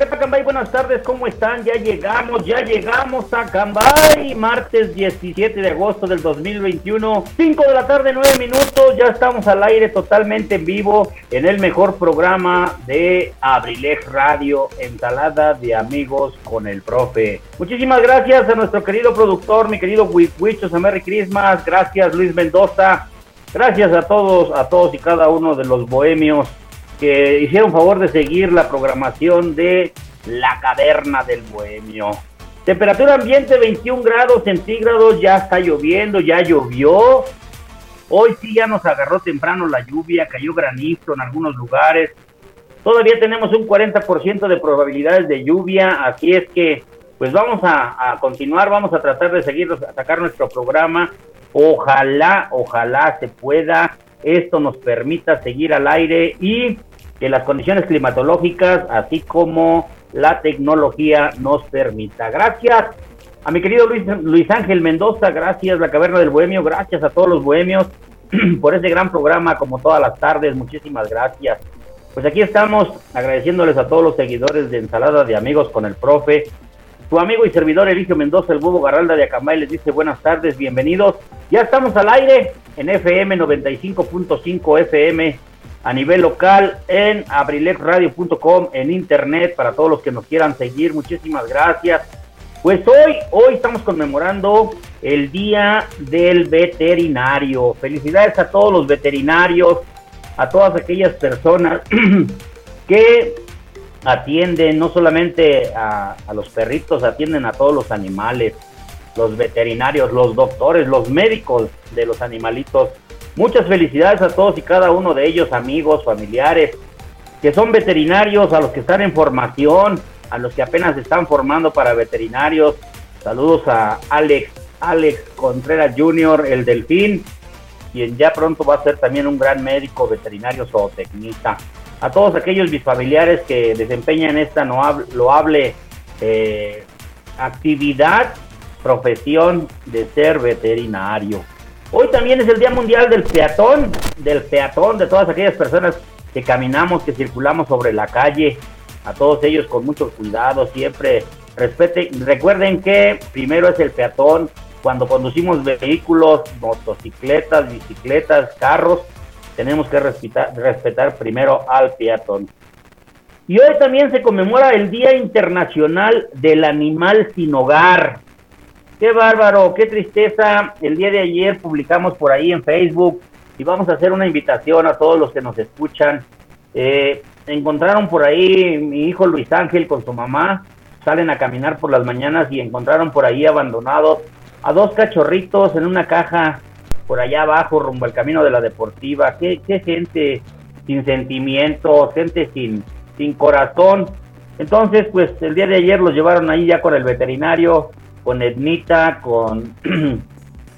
Pepa Cambay, buenas tardes, ¿cómo están? Ya llegamos, ya llegamos a Cambay, martes 17 de agosto del 2021, 5 de la tarde, 9 minutos, ya estamos al aire totalmente en vivo en el mejor programa de Abrilex Radio, ensalada de amigos con el profe. Muchísimas gracias a nuestro querido productor, mi querido Wichos, a Merry Christmas, gracias Luis Mendoza, gracias a todos, a todos y cada uno de los bohemios que hicieron favor de seguir la programación de La Caverna del Bohemio. Temperatura ambiente 21 grados centígrados, ya está lloviendo, ya llovió. Hoy sí ya nos agarró temprano la lluvia, cayó granizo en algunos lugares. Todavía tenemos un 40% de probabilidades de lluvia, así es que pues vamos a, continuar, vamos a tratar de seguir, a sacar nuestro programa. Ojalá, ojalá se pueda, esto nos permita seguir al aire y que las condiciones climatológicas, así como la tecnología nos permita. Gracias a mi querido Luis, Luis Ángel Mendoza, gracias La Caverna del Bohemio, gracias a todos los bohemios por este gran programa como todas las tardes, muchísimas gracias. Pues aquí estamos agradeciéndoles a todos los seguidores de Ensalada de Amigos con el Profe. Tu amigo y servidor Eligio Mendoza, el huevo Garralda de Acambay, les dice buenas tardes, bienvenidos. Ya estamos al aire en FM 95.5 FM a nivel local en abrilexradio.com en internet para todos los que nos quieran seguir. Muchísimas gracias. Pues hoy, hoy estamos conmemorando el Día del Veterinario. Felicidades a todos los veterinarios, a todas aquellas personas que atienden no solamente a, a los perritos, atienden a todos los animales, los veterinarios, los doctores, los médicos de los animalitos Muchas felicidades a todos y cada uno de ellos, amigos, familiares, que son veterinarios, a los que están en formación, a los que apenas están formando para veterinarios. Saludos a Alex, Alex Contreras Jr., el Delfín, quien ya pronto va a ser también un gran médico veterinario zootecnista. A todos aquellos mis familiares que desempeñan esta loable eh, actividad, profesión de ser veterinario. Hoy también es el Día Mundial del Peatón, del peatón, de todas aquellas personas que caminamos, que circulamos sobre la calle, a todos ellos con mucho cuidado, siempre respeten, recuerden que primero es el peatón, cuando conducimos vehículos, motocicletas, bicicletas, carros, tenemos que respetar, respetar primero al peatón. Y hoy también se conmemora el Día Internacional del Animal Sin Hogar. Qué bárbaro, qué tristeza. El día de ayer publicamos por ahí en Facebook y vamos a hacer una invitación a todos los que nos escuchan. Eh, encontraron por ahí mi hijo Luis Ángel con su mamá, salen a caminar por las mañanas y encontraron por ahí abandonados a dos cachorritos en una caja por allá abajo rumbo al camino de la deportiva. Qué, qué gente sin sentimientos, gente sin, sin corazón. Entonces, pues el día de ayer los llevaron ahí ya con el veterinario con Ednita, con,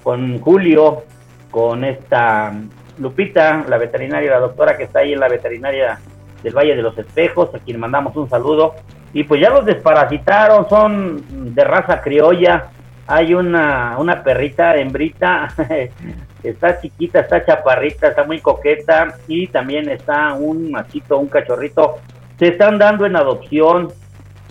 con Julio, con esta Lupita, la veterinaria, la doctora que está ahí en la veterinaria del Valle de los Espejos, a quien mandamos un saludo. Y pues ya los desparasitaron, son de raza criolla. Hay una, una perrita hembrita, está chiquita, está chaparrita, está muy coqueta. Y también está un machito, un cachorrito. Se están dando en adopción.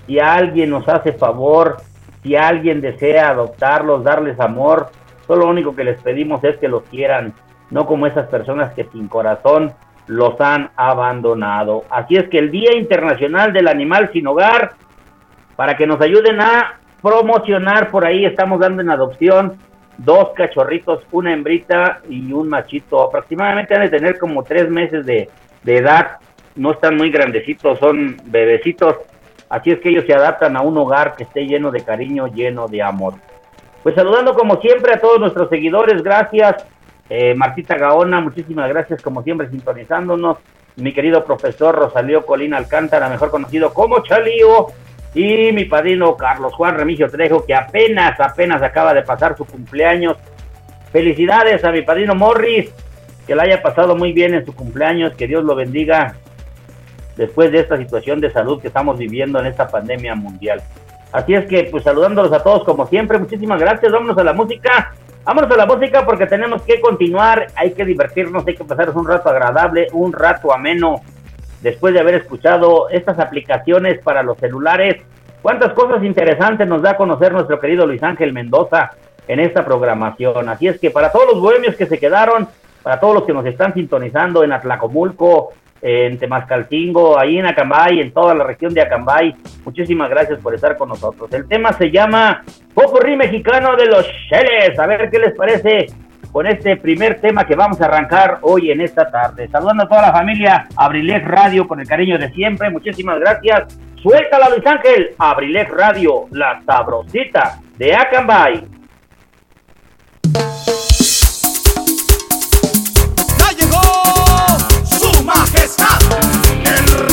Si alguien nos hace favor si alguien desea adoptarlos, darles amor, Solo lo único que les pedimos es que los quieran, no como esas personas que sin corazón los han abandonado. Así es que el Día Internacional del Animal Sin Hogar, para que nos ayuden a promocionar por ahí, estamos dando en adopción dos cachorritos, una hembrita y un machito. Aproximadamente han de tener como tres meses de, de edad, no están muy grandecitos, son bebecitos. Así es que ellos se adaptan a un hogar que esté lleno de cariño, lleno de amor. Pues saludando como siempre a todos nuestros seguidores, gracias. Eh, Martita Gaona, muchísimas gracias como siempre sintonizándonos. Mi querido profesor Rosalío Colina Alcántara, mejor conocido como Chalío. Y mi padrino Carlos Juan Remigio Trejo, que apenas, apenas acaba de pasar su cumpleaños. Felicidades a mi padrino Morris, que la haya pasado muy bien en su cumpleaños, que Dios lo bendiga después de esta situación de salud que estamos viviendo en esta pandemia mundial. Así es que, pues saludándolos a todos como siempre, muchísimas gracias, vámonos a la música, vámonos a la música porque tenemos que continuar, hay que divertirnos, hay que pasar un rato agradable, un rato ameno, después de haber escuchado estas aplicaciones para los celulares. Cuántas cosas interesantes nos da a conocer nuestro querido Luis Ángel Mendoza en esta programación. Así es que para todos los bohemios que se quedaron, para todos los que nos están sintonizando en Atlacomulco, en Temascalcingo, ahí en Acambay, en toda la región de Acambay. Muchísimas gracias por estar con nosotros. El tema se llama Popurrí Mexicano de los Sheles. A ver qué les parece con este primer tema que vamos a arrancar hoy en esta tarde. Saludando a toda la familia Abrilex Radio con el cariño de siempre. Muchísimas gracias. Suéltala Luis Ángel, Abrilex Radio, la sabrosita de Acambay. El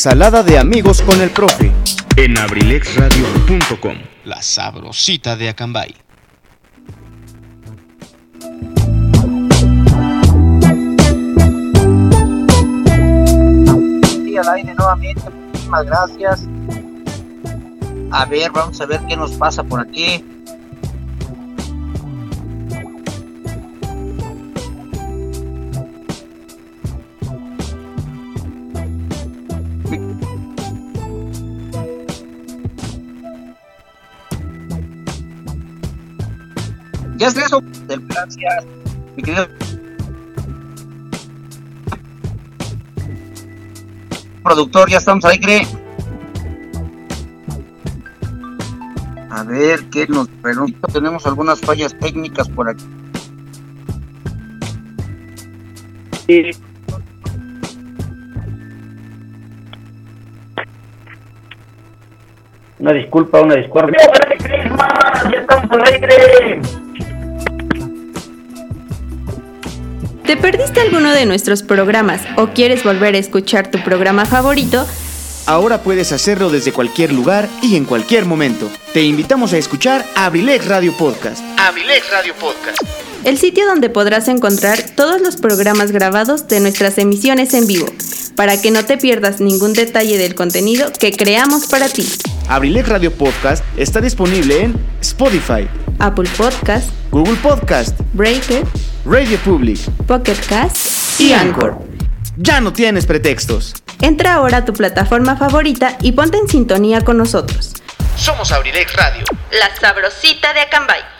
Ensalada de amigos con el profe. en abrilexradio.com. La sabrosita de Acambay. Sí, al aire nuevamente, muchísimas gracias. A ver, vamos a ver qué nos pasa por aquí. Ya es eso, gracias, mi querido productor, ya estamos al aire. A ver qué nos permite. Tenemos algunas fallas técnicas por aquí. Sí. Una disculpa, una disculpa. ¡Ya estamos al ¿Te perdiste alguno de nuestros programas o quieres volver a escuchar tu programa favorito? Ahora puedes hacerlo desde cualquier lugar y en cualquier momento. Te invitamos a escuchar Abrilex Radio Podcast. Abrilex Radio Podcast. El sitio donde podrás encontrar todos los programas grabados de nuestras emisiones en vivo, para que no te pierdas ningún detalle del contenido que creamos para ti. Abrilex Radio Podcast está disponible en Spotify, Apple Podcast, Google Podcast, Breaker, Radio Public Pocket Cast y Anchor. Ya no tienes pretextos. Entra ahora a tu plataforma favorita y ponte en sintonía con nosotros. Somos Abrilex Radio. La sabrosita de Acambay.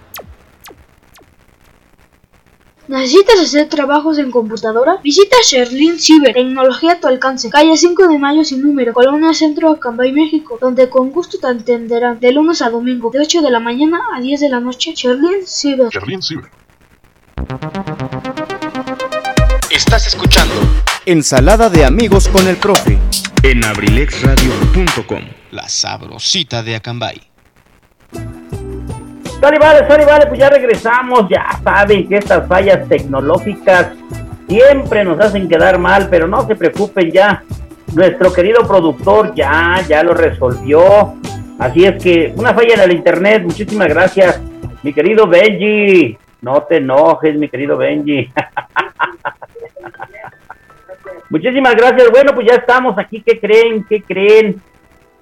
¿Necesitas hacer trabajos en computadora? Visita Sherlin Cyber, tecnología a tu alcance, calle 5 de Mayo sin número, Colonia Centro, Acambay, México, donde con gusto te atenderán de lunes a domingo, de 8 de la mañana a 10 de la noche. Sherlin Cyber. Estás escuchando Ensalada de amigos con el profe. en abrilexradio.com. La sabrosita de Acambay. Sale, vale, sale, vale, pues ya regresamos. Ya saben que estas fallas tecnológicas siempre nos hacen quedar mal, pero no se preocupen ya. Nuestro querido productor ya, ya lo resolvió. Así es que una falla en el internet, muchísimas gracias, mi querido Benji. No te enojes, mi querido Benji. Muchísimas gracias. Bueno, pues ya estamos aquí. ¿Qué creen? ¿Qué creen?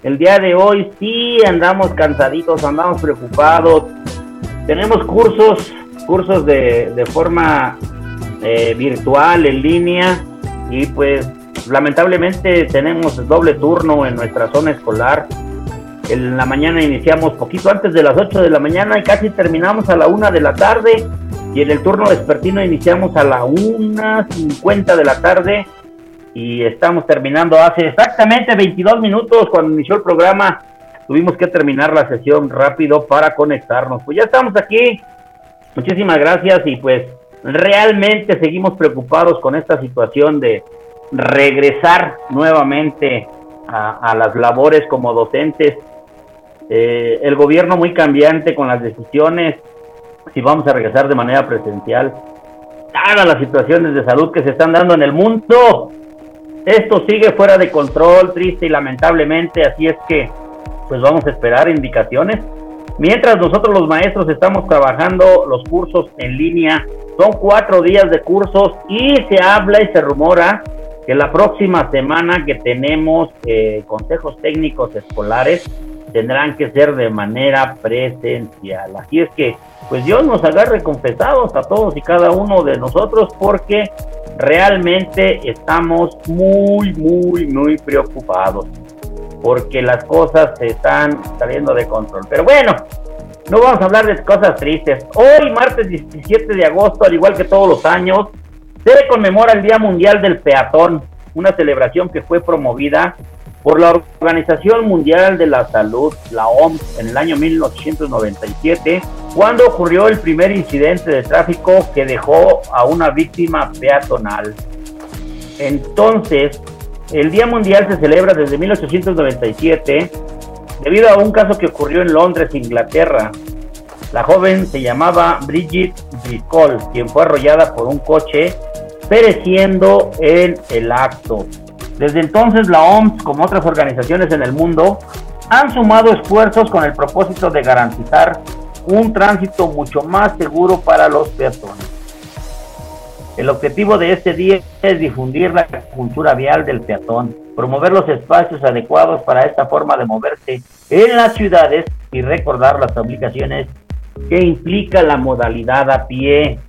El día de hoy sí andamos cansaditos, andamos preocupados. Tenemos cursos, cursos de, de forma eh, virtual, en línea. Y pues lamentablemente tenemos doble turno en nuestra zona escolar. En la mañana iniciamos poquito antes de las 8 de la mañana y casi terminamos a la 1 de la tarde. Y en el turno vespertino iniciamos a la 1.50 de la tarde y estamos terminando hace exactamente 22 minutos cuando inició el programa. Tuvimos que terminar la sesión rápido para conectarnos. Pues ya estamos aquí. Muchísimas gracias y pues realmente seguimos preocupados con esta situación de regresar nuevamente a, las labores como docentes. Eh, el gobierno muy cambiante con las decisiones, si vamos a regresar de manera presencial. Todas las situaciones de salud que se están dando en el mundo. Esto sigue fuera de control, triste y lamentablemente, así es que pues vamos a esperar indicaciones. Mientras nosotros los maestros estamos trabajando los cursos en línea, son cuatro días de cursos y se habla y se rumora que la próxima semana que tenemos eh, consejos técnicos escolares tendrán que ser de manera presencial. Así es que, pues Dios nos agarre confesados a todos y cada uno de nosotros porque realmente estamos muy, muy, muy preocupados porque las cosas se están saliendo de control. Pero bueno, no vamos a hablar de cosas tristes. Hoy, martes 17 de agosto, al igual que todos los años, se conmemora el Día Mundial del Peatón, una celebración que fue promovida por la Organización Mundial de la Salud, la OMS, en el año 1997, cuando ocurrió el primer incidente de tráfico que dejó a una víctima peatonal. Entonces, el Día Mundial se celebra desde 1897 debido a un caso que ocurrió en Londres, Inglaterra. La joven se llamaba Bridget Bricol, quien fue arrollada por un coche, pereciendo en el acto. Desde entonces la OMS, como otras organizaciones en el mundo, han sumado esfuerzos con el propósito de garantizar un tránsito mucho más seguro para los peatones. El objetivo de este día es difundir la cultura vial del peatón, promover los espacios adecuados para esta forma de moverse en las ciudades y recordar las obligaciones que implica la modalidad a pie.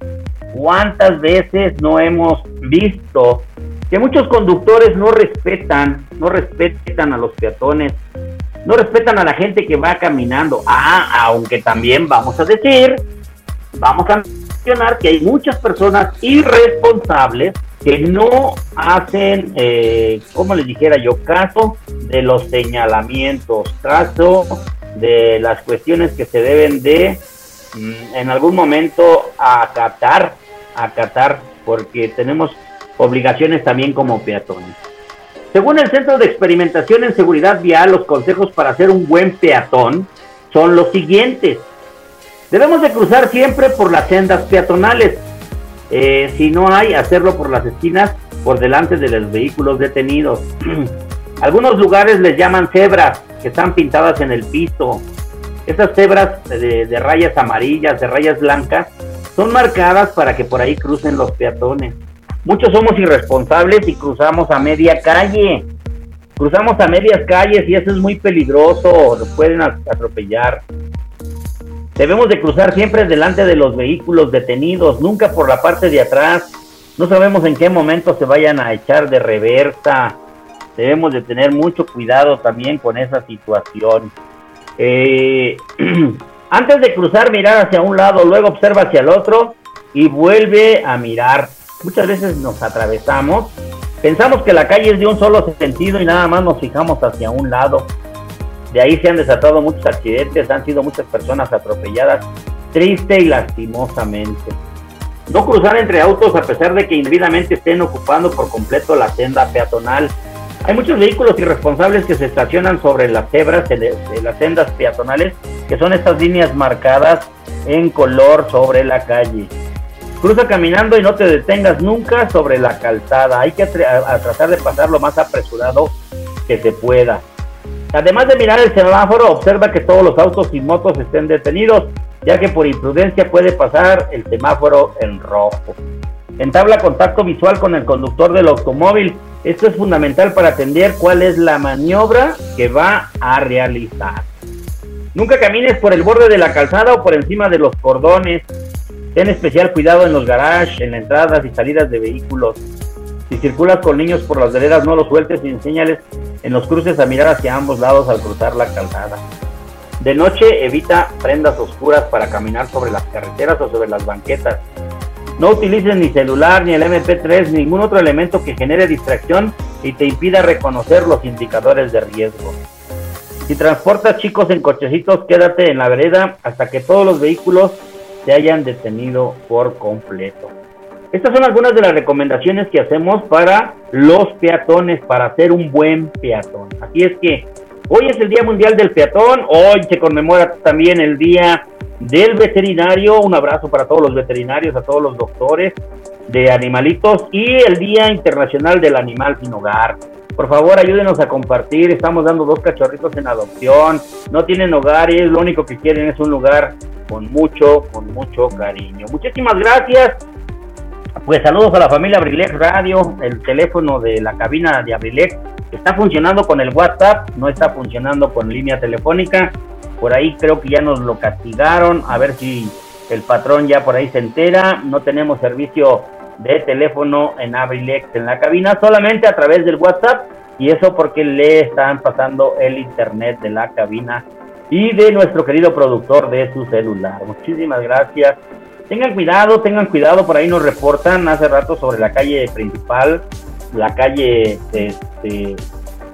¿Cuántas veces no hemos visto que muchos conductores no respetan, no respetan a los peatones, no respetan a la gente que va caminando. Ah, aunque también vamos a decir, vamos a mencionar que hay muchas personas irresponsables que no hacen, eh, como les dijera yo, caso de los señalamientos, caso de las cuestiones que se deben de mm, en algún momento acatar, acatar, porque tenemos obligaciones también como peatones. Según el Centro de Experimentación en Seguridad Vial, los consejos para ser un buen peatón son los siguientes. Debemos de cruzar siempre por las sendas peatonales. Eh, si no hay, hacerlo por las esquinas, por delante de los vehículos detenidos. Algunos lugares les llaman cebras, que están pintadas en el piso. Estas cebras de, de rayas amarillas, de rayas blancas, son marcadas para que por ahí crucen los peatones. Muchos somos irresponsables y cruzamos a media calle. Cruzamos a medias calles y eso es muy peligroso, nos pueden atropellar. Debemos de cruzar siempre delante de los vehículos detenidos, nunca por la parte de atrás. No sabemos en qué momento se vayan a echar de reversa. Debemos de tener mucho cuidado también con esa situación. Eh, antes de cruzar, mirar hacia un lado, luego observa hacia el otro y vuelve a mirar muchas veces nos atravesamos, pensamos que la calle es de un solo sentido y nada más nos fijamos hacia un lado. De ahí se han desatado muchos accidentes, han sido muchas personas atropelladas, triste y lastimosamente. No cruzar entre autos a pesar de que indebidamente estén ocupando por completo la senda peatonal. Hay muchos vehículos irresponsables que se estacionan sobre las cebras de las sendas peatonales, que son estas líneas marcadas en color sobre la calle. Cruza caminando y no te detengas nunca sobre la calzada. Hay que tratar de pasar lo más apresurado que se pueda. Además de mirar el semáforo, observa que todos los autos y motos estén detenidos, ya que por imprudencia puede pasar el semáforo en rojo. Entabla contacto visual con el conductor del automóvil. Esto es fundamental para atender cuál es la maniobra que va a realizar. Nunca camines por el borde de la calzada o por encima de los cordones. Ten especial cuidado en los garages, en las entradas y salidas de vehículos. Si circulas con niños por las veredas, no los sueltes y enséñales en los cruces a mirar hacia ambos lados al cruzar la calzada. De noche evita prendas oscuras para caminar sobre las carreteras o sobre las banquetas. No utilices ni celular, ni el MP3, ni ningún otro elemento que genere distracción y te impida reconocer los indicadores de riesgo. Si transportas chicos en cochecitos, quédate en la vereda hasta que todos los vehículos se hayan detenido por completo. Estas son algunas de las recomendaciones que hacemos para los peatones, para hacer un buen peatón. Así es que hoy es el Día Mundial del Peatón, hoy se conmemora también el Día del Veterinario, un abrazo para todos los veterinarios, a todos los doctores de animalitos y el Día Internacional del Animal sin Hogar. Por favor, ayúdenos a compartir. Estamos dando dos cachorritos en adopción. No tienen hogares, lo único que quieren es un lugar con mucho, con mucho cariño. Muchísimas gracias. Pues saludos a la familia Abrilex Radio, el teléfono de la cabina de Abrilex está funcionando con el WhatsApp, no está funcionando con línea telefónica. Por ahí creo que ya nos lo castigaron, a ver si el patrón ya por ahí se entera. No tenemos servicio de teléfono en Abrilex en la cabina, solamente a través del WhatsApp. Y eso porque le están pasando el internet de la cabina y de nuestro querido productor de su celular. Muchísimas gracias. Tengan cuidado, tengan cuidado, por ahí nos reportan hace rato sobre la calle principal, la calle, este,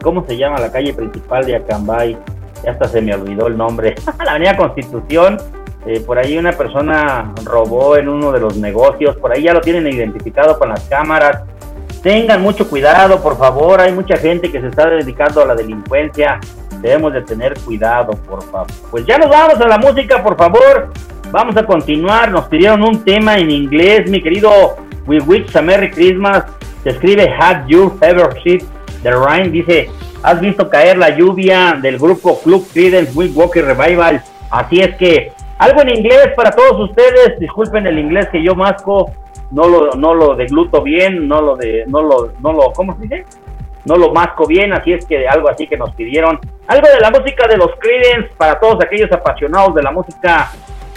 ¿cómo se llama la calle principal de Acambay? Ya hasta se me olvidó el nombre. la Avenida Constitución. Eh, por ahí una persona robó en uno de los negocios. Por ahí ya lo tienen identificado con las cámaras. Tengan mucho cuidado, por favor. Hay mucha gente que se está dedicando a la delincuencia. Debemos de tener cuidado, por favor. Pues ya nos vamos a la música, por favor. Vamos a continuar. Nos pidieron un tema en inglés, mi querido We Wish a Merry Christmas. Se escribe Have You Ever Seen the Rain? Dice, ¿has visto caer la lluvia del grupo Club Credence Walker Revival? Así es que, algo en inglés para todos ustedes. Disculpen el inglés que yo masco. No lo, no lo degluto bien, no lo de, no lo, no lo, ¿cómo se dice? No lo masco bien, así es que algo así que nos pidieron. Algo de la música de los Creedence para todos aquellos apasionados de la música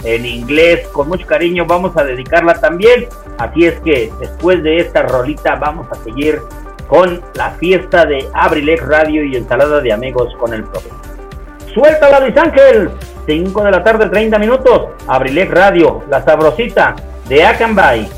en inglés, con mucho cariño vamos a dedicarla también. Así es que después de esta rolita vamos a seguir con la fiesta de Abrilex Radio y ensalada de amigos con el profe. Suéltala Luis Ángel, 5 de la tarde, 30 minutos, Abrilex Radio, la sabrosita de Akanbay.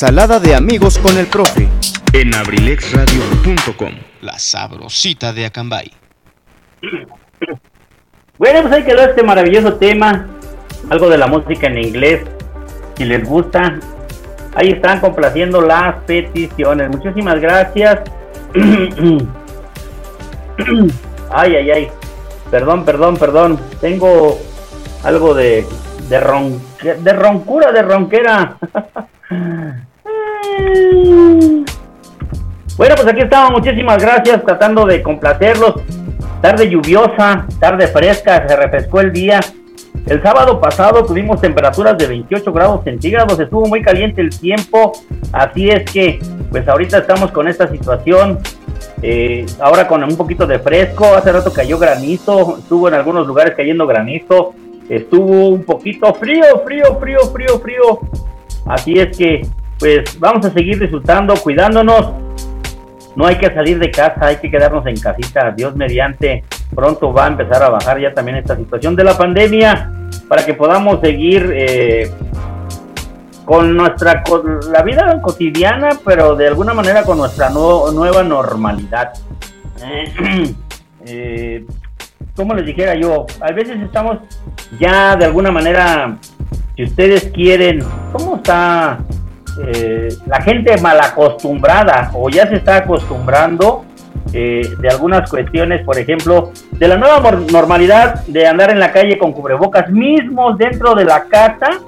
Ensalada de amigos con el profe. En abrilexradio.com. La sabrosita de Acambay. Bueno, pues ahí quedó este maravilloso tema. Algo de la música en inglés. Si les gusta, ahí están complaciendo las peticiones. Muchísimas gracias. ay, ay, ay. Perdón, perdón, perdón. Tengo algo de, de, ron, de roncura, de ronquera. pues aquí estamos, muchísimas gracias, tratando de complacerlos. Tarde lluviosa, tarde fresca, se refrescó el día. El sábado pasado tuvimos temperaturas de 28 grados centígrados, estuvo muy caliente el tiempo, así es que pues ahorita estamos con esta situación, eh, ahora con un poquito de fresco, hace rato cayó granizo, estuvo en algunos lugares cayendo granizo, estuvo un poquito frío, frío, frío, frío, frío, Así es que, pues vamos a seguir disfrutando, cuidándonos. No hay que salir de casa, hay que quedarnos en casita. Dios mediante, pronto va a empezar a bajar ya también esta situación de la pandemia para que podamos seguir eh, con nuestra la vida cotidiana, pero de alguna manera con nuestra nueva normalidad. Eh, como les dijera yo, a veces estamos ya de alguna manera, si ustedes quieren, ¿cómo está eh, la gente mal acostumbrada o ya se está acostumbrando eh, de algunas cuestiones, por ejemplo, de la nueva normalidad de andar en la calle con cubrebocas, mismos dentro de la casa,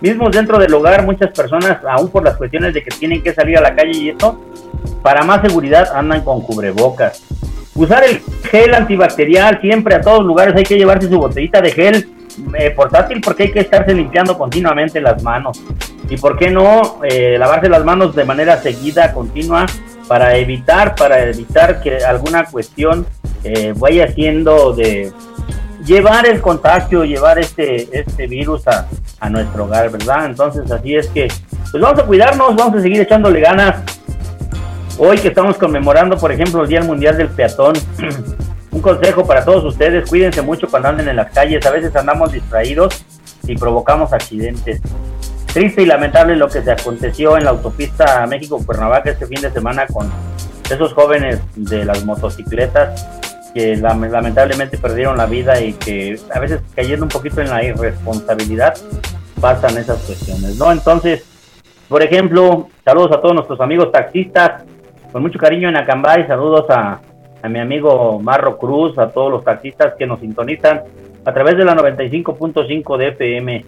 mismos dentro del hogar, muchas personas, aún por las cuestiones de que tienen que salir a la calle y eso, para más seguridad andan con cubrebocas. Usar el gel antibacterial siempre a todos lugares hay que llevarse su botellita de gel eh, portátil porque hay que estarse limpiando continuamente las manos. Y por qué no eh, lavarse las manos de manera seguida, continua, para evitar, para evitar que alguna cuestión eh, vaya siendo de llevar el contagio, llevar este, este virus a, a nuestro hogar, ¿verdad? Entonces así es que, pues vamos a cuidarnos, vamos a seguir echándole ganas. Hoy que estamos conmemorando, por ejemplo, el Día Mundial del Peatón, un consejo para todos ustedes, cuídense mucho cuando anden en las calles, a veces andamos distraídos y provocamos accidentes. Triste y lamentable lo que se aconteció en la autopista México-Cuernavaca este fin de semana con esos jóvenes de las motocicletas que lamentablemente perdieron la vida y que a veces cayendo un poquito en la irresponsabilidad pasan esas cuestiones, ¿no? Entonces, por ejemplo, saludos a todos nuestros amigos taxistas, con mucho cariño en Acambay, saludos a, a mi amigo Marro Cruz, a todos los taxistas que nos sintonizan a través de la 95.5 de FM.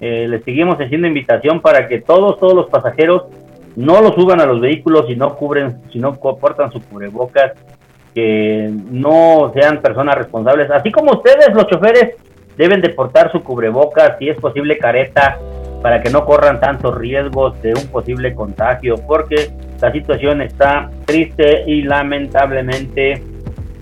Eh, les seguimos haciendo invitación para que todos, todos los pasajeros no lo suban a los vehículos si no cubren, si no portan su cubrebocas, que no sean personas responsables. Así como ustedes, los choferes, deben de portar su cubrebocas, si es posible careta, para que no corran tantos riesgos de un posible contagio, porque la situación está triste y lamentablemente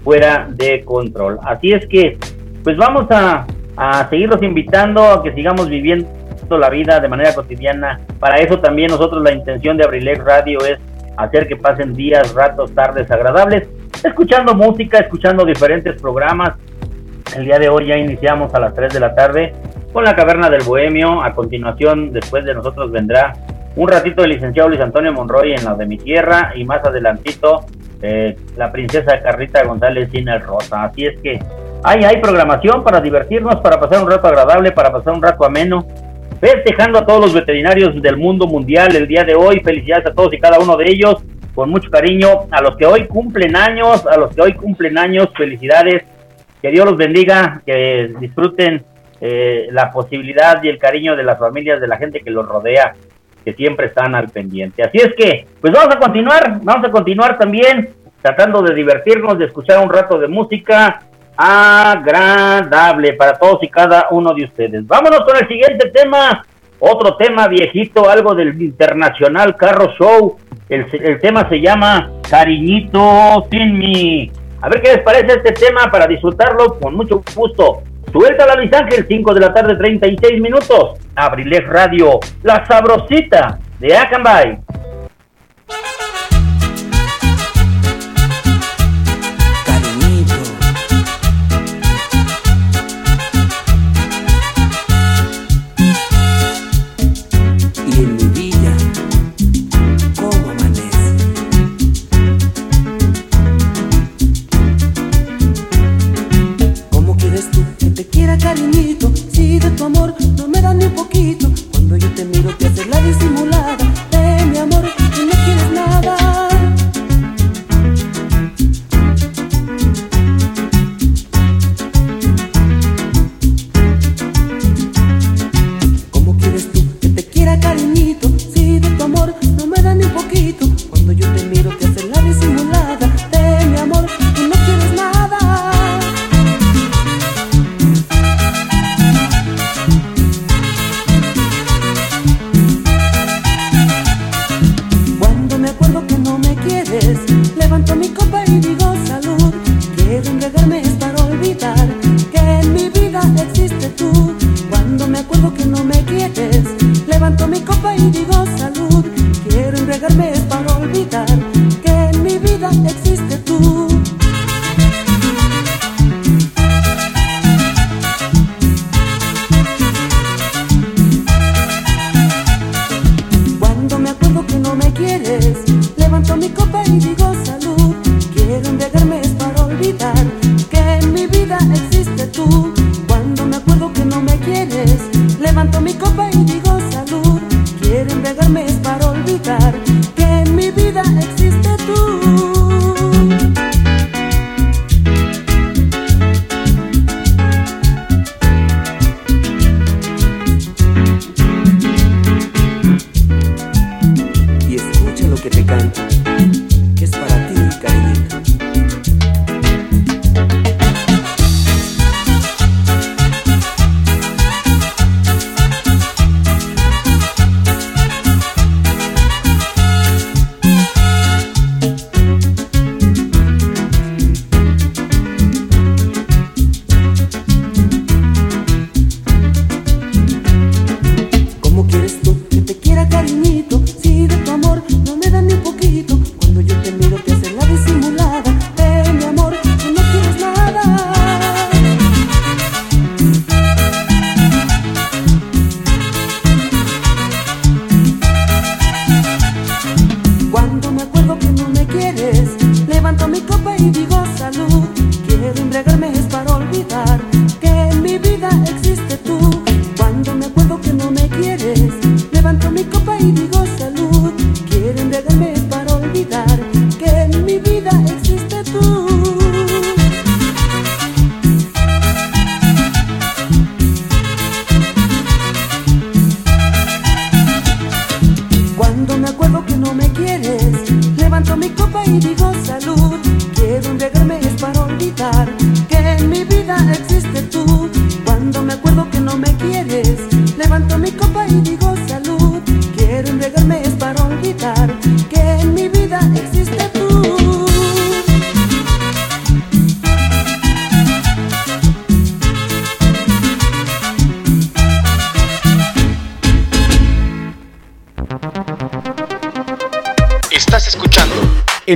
fuera de control. Así es que, pues vamos a, a seguirlos invitando a que sigamos viviendo la vida de manera cotidiana. Para eso también nosotros la intención de Abrilex Radio es hacer que pasen días, ratos, tardes agradables, escuchando música, escuchando diferentes programas. El día de hoy ya iniciamos a las 3 de la tarde con la Caverna del Bohemio. A continuación, después de nosotros vendrá un ratito el licenciado Luis Antonio Monroy en la de mi tierra y más adelantito eh, la princesa Carrita González sin el Rosa. Así es que hay, hay programación para divertirnos, para pasar un rato agradable, para pasar un rato ameno. Festejando a todos los veterinarios del mundo mundial el día de hoy. Felicidades a todos y cada uno de ellos. Con mucho cariño. A los que hoy cumplen años, a los que hoy cumplen años, felicidades. Que Dios los bendiga, que disfruten eh, la posibilidad y el cariño de las familias, de la gente que los rodea, que siempre están al pendiente. Así es que, pues vamos a continuar, vamos a continuar también tratando de divertirnos, de escuchar un rato de música agradable para todos y cada uno de ustedes. Vámonos con el siguiente tema, otro tema viejito, algo del Internacional Carro Show. El, el tema se llama Cariñito sin mí. A ver qué les parece este tema para disfrutarlo con mucho gusto. Suelta la Luis Ángel, 5 de la tarde, 36 minutos. Abrilex Radio, la sabrosita de Acambay. tu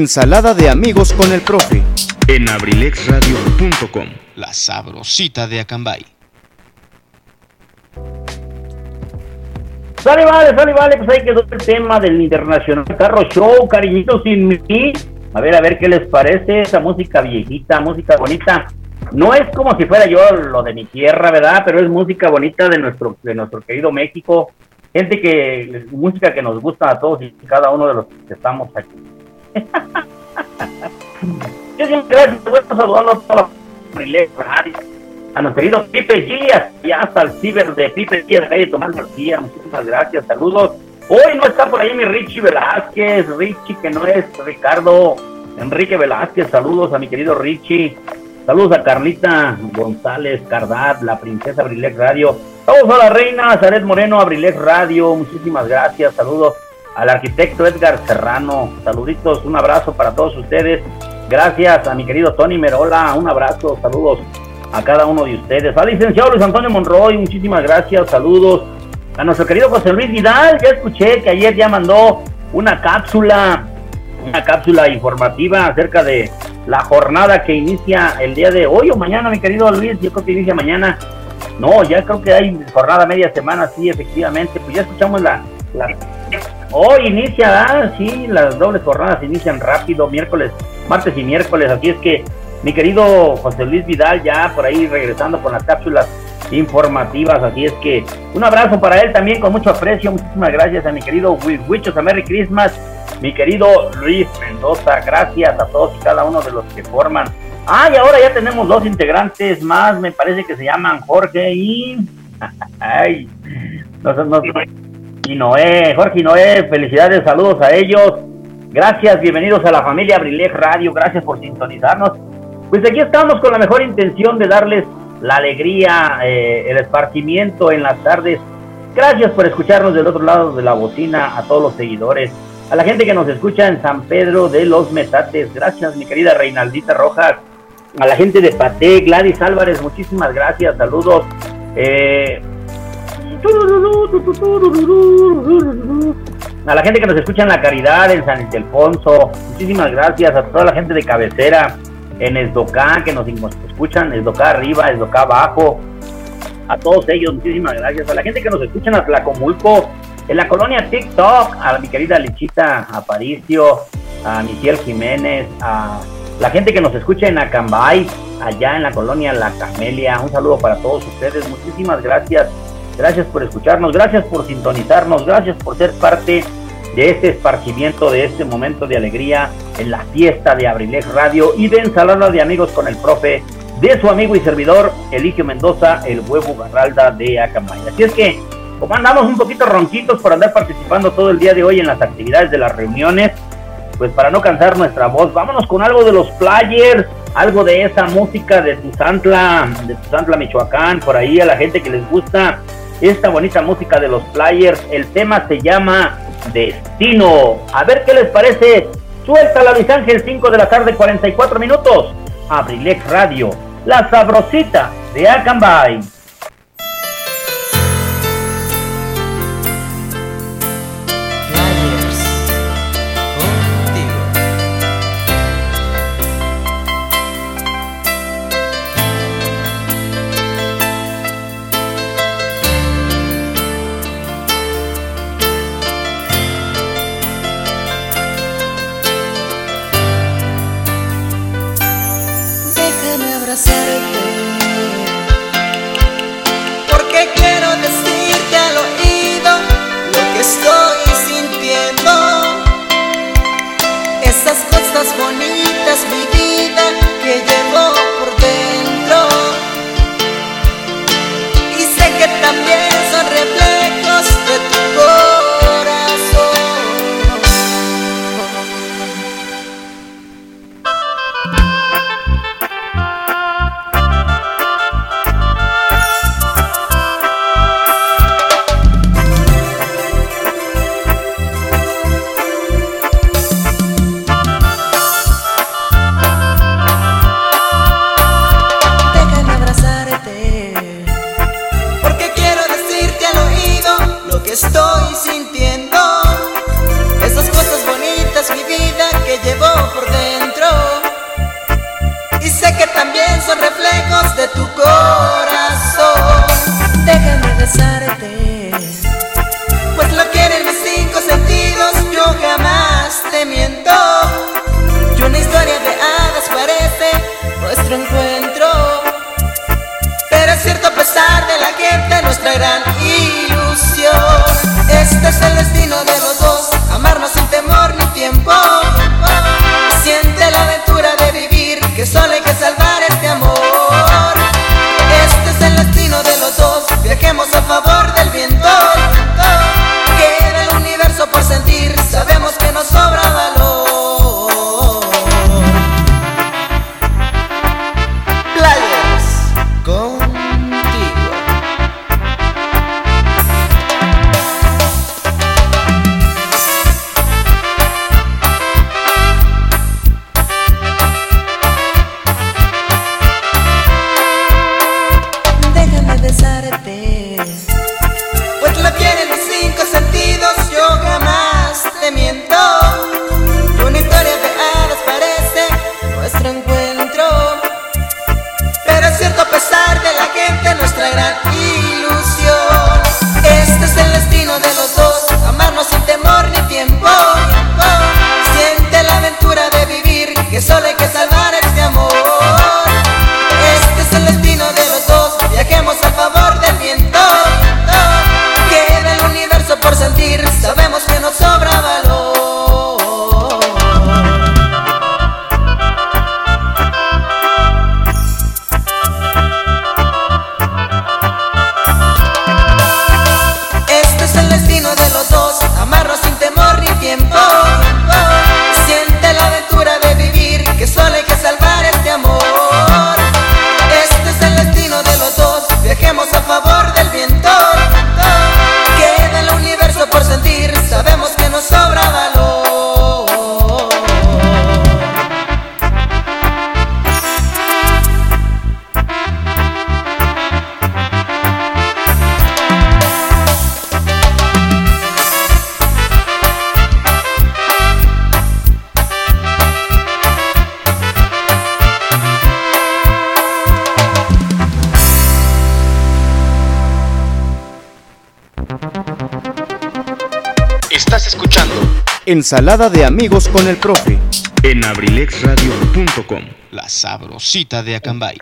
Ensalada de amigos con el profe. en abrilexradio.com. La sabrosita de Acambay. Sale, vale, sale, vale, pues ahí quedó el tema del Internacional Carro Show, cariñitos sin mí. A ver, a ver qué les parece esa música viejita, música bonita. No es como si fuera yo lo de mi tierra, ¿verdad? Pero es música bonita de nuestro, de nuestro querido México. Gente que, música que nos gusta a todos y cada uno de los que estamos aquí. Yo siempre voy saludando a toda la a nuestro querido Pipe Díaz, y hasta el ciber de Pipe Díaz, de Tomás García, muchísimas gracias, saludos. Hoy no está por ahí mi Richie Velázquez, Richie que no es Ricardo, Enrique Velázquez, saludos a mi querido Richie, saludos a Carlita González Cardat, la princesa Abrilex Radio, saludos a la reina Zaret Moreno, Abrilex Radio, muchísimas gracias, saludos al arquitecto Edgar Serrano, saluditos, un abrazo para todos ustedes, gracias a mi querido Tony Merola, un abrazo, saludos a cada uno de ustedes. Al licenciado Luis Antonio Monroy, muchísimas gracias, saludos. A nuestro querido José Luis Vidal, ya escuché que ayer ya mandó una cápsula, una cápsula informativa acerca de la jornada que inicia el día de hoy o mañana, mi querido Luis, yo creo que inicia mañana. No, ya creo que hay jornada media semana, sí, efectivamente, pues ya escuchamos la... la... Hoy inicia, ah, sí, las dobles jornadas inician rápido, miércoles, martes y miércoles, así es que mi querido José Luis Vidal ya por ahí regresando con las cápsulas informativas, así es que un abrazo para él también con mucho aprecio, muchísimas gracias a mi querido Wichos, a Merry Christmas, mi querido Luis Mendoza, gracias a todos y cada uno de los que forman. Ah, y ahora ya tenemos dos integrantes más, me parece que se llaman Jorge y... Ay, no, no, no, y Noé, Jorge y Noé, felicidades, saludos a ellos. Gracias, bienvenidos a la familia Abrilex Radio, gracias por sintonizarnos. Pues aquí estamos con la mejor intención de darles la alegría, eh, el esparcimiento en las tardes. Gracias por escucharnos del otro lado de la bocina, a todos los seguidores, a la gente que nos escucha en San Pedro de los Metates. Gracias, mi querida Reinaldita Rojas. A la gente de Paté, Gladys Álvarez, muchísimas gracias, saludos. Eh, a la gente que nos escucha en La Caridad, en San Ildefonso, muchísimas gracias a toda la gente de cabecera, en Esdocá, que nos escuchan, Esdocá arriba, Esdocá abajo, a todos ellos, muchísimas gracias, a la gente que nos escucha en Atlacomulco, en la colonia TikTok, a mi querida Lichita Aparicio, a Michelle Jiménez, a la gente que nos escucha en Acambay, allá en la colonia La Camelia, un saludo para todos ustedes, muchísimas gracias. Gracias por escucharnos, gracias por sintonizarnos, gracias por ser parte de este esparcimiento, de este momento de alegría en la fiesta de Abrilex Radio y de ensalada de amigos con el profe de su amigo y servidor Eligio Mendoza, el huevo Garralda de Acambay. Así es que, como andamos un poquito ronquitos por andar participando todo el día de hoy en las actividades de las reuniones, pues para no cansar nuestra voz, vámonos con algo de los players, algo de esa música de Tuzantla, de Tuzantla, Michoacán, por ahí a la gente que les gusta esta bonita música de los players. El tema se llama Destino. A ver qué les parece. Suelta la Luis Ángel, 5 de la tarde, 44 minutos. Abrilex Radio, la sabrosita de Acambay. Ensalada de amigos con el profe. en abrilexradio.com. La sabrosita de Acambay.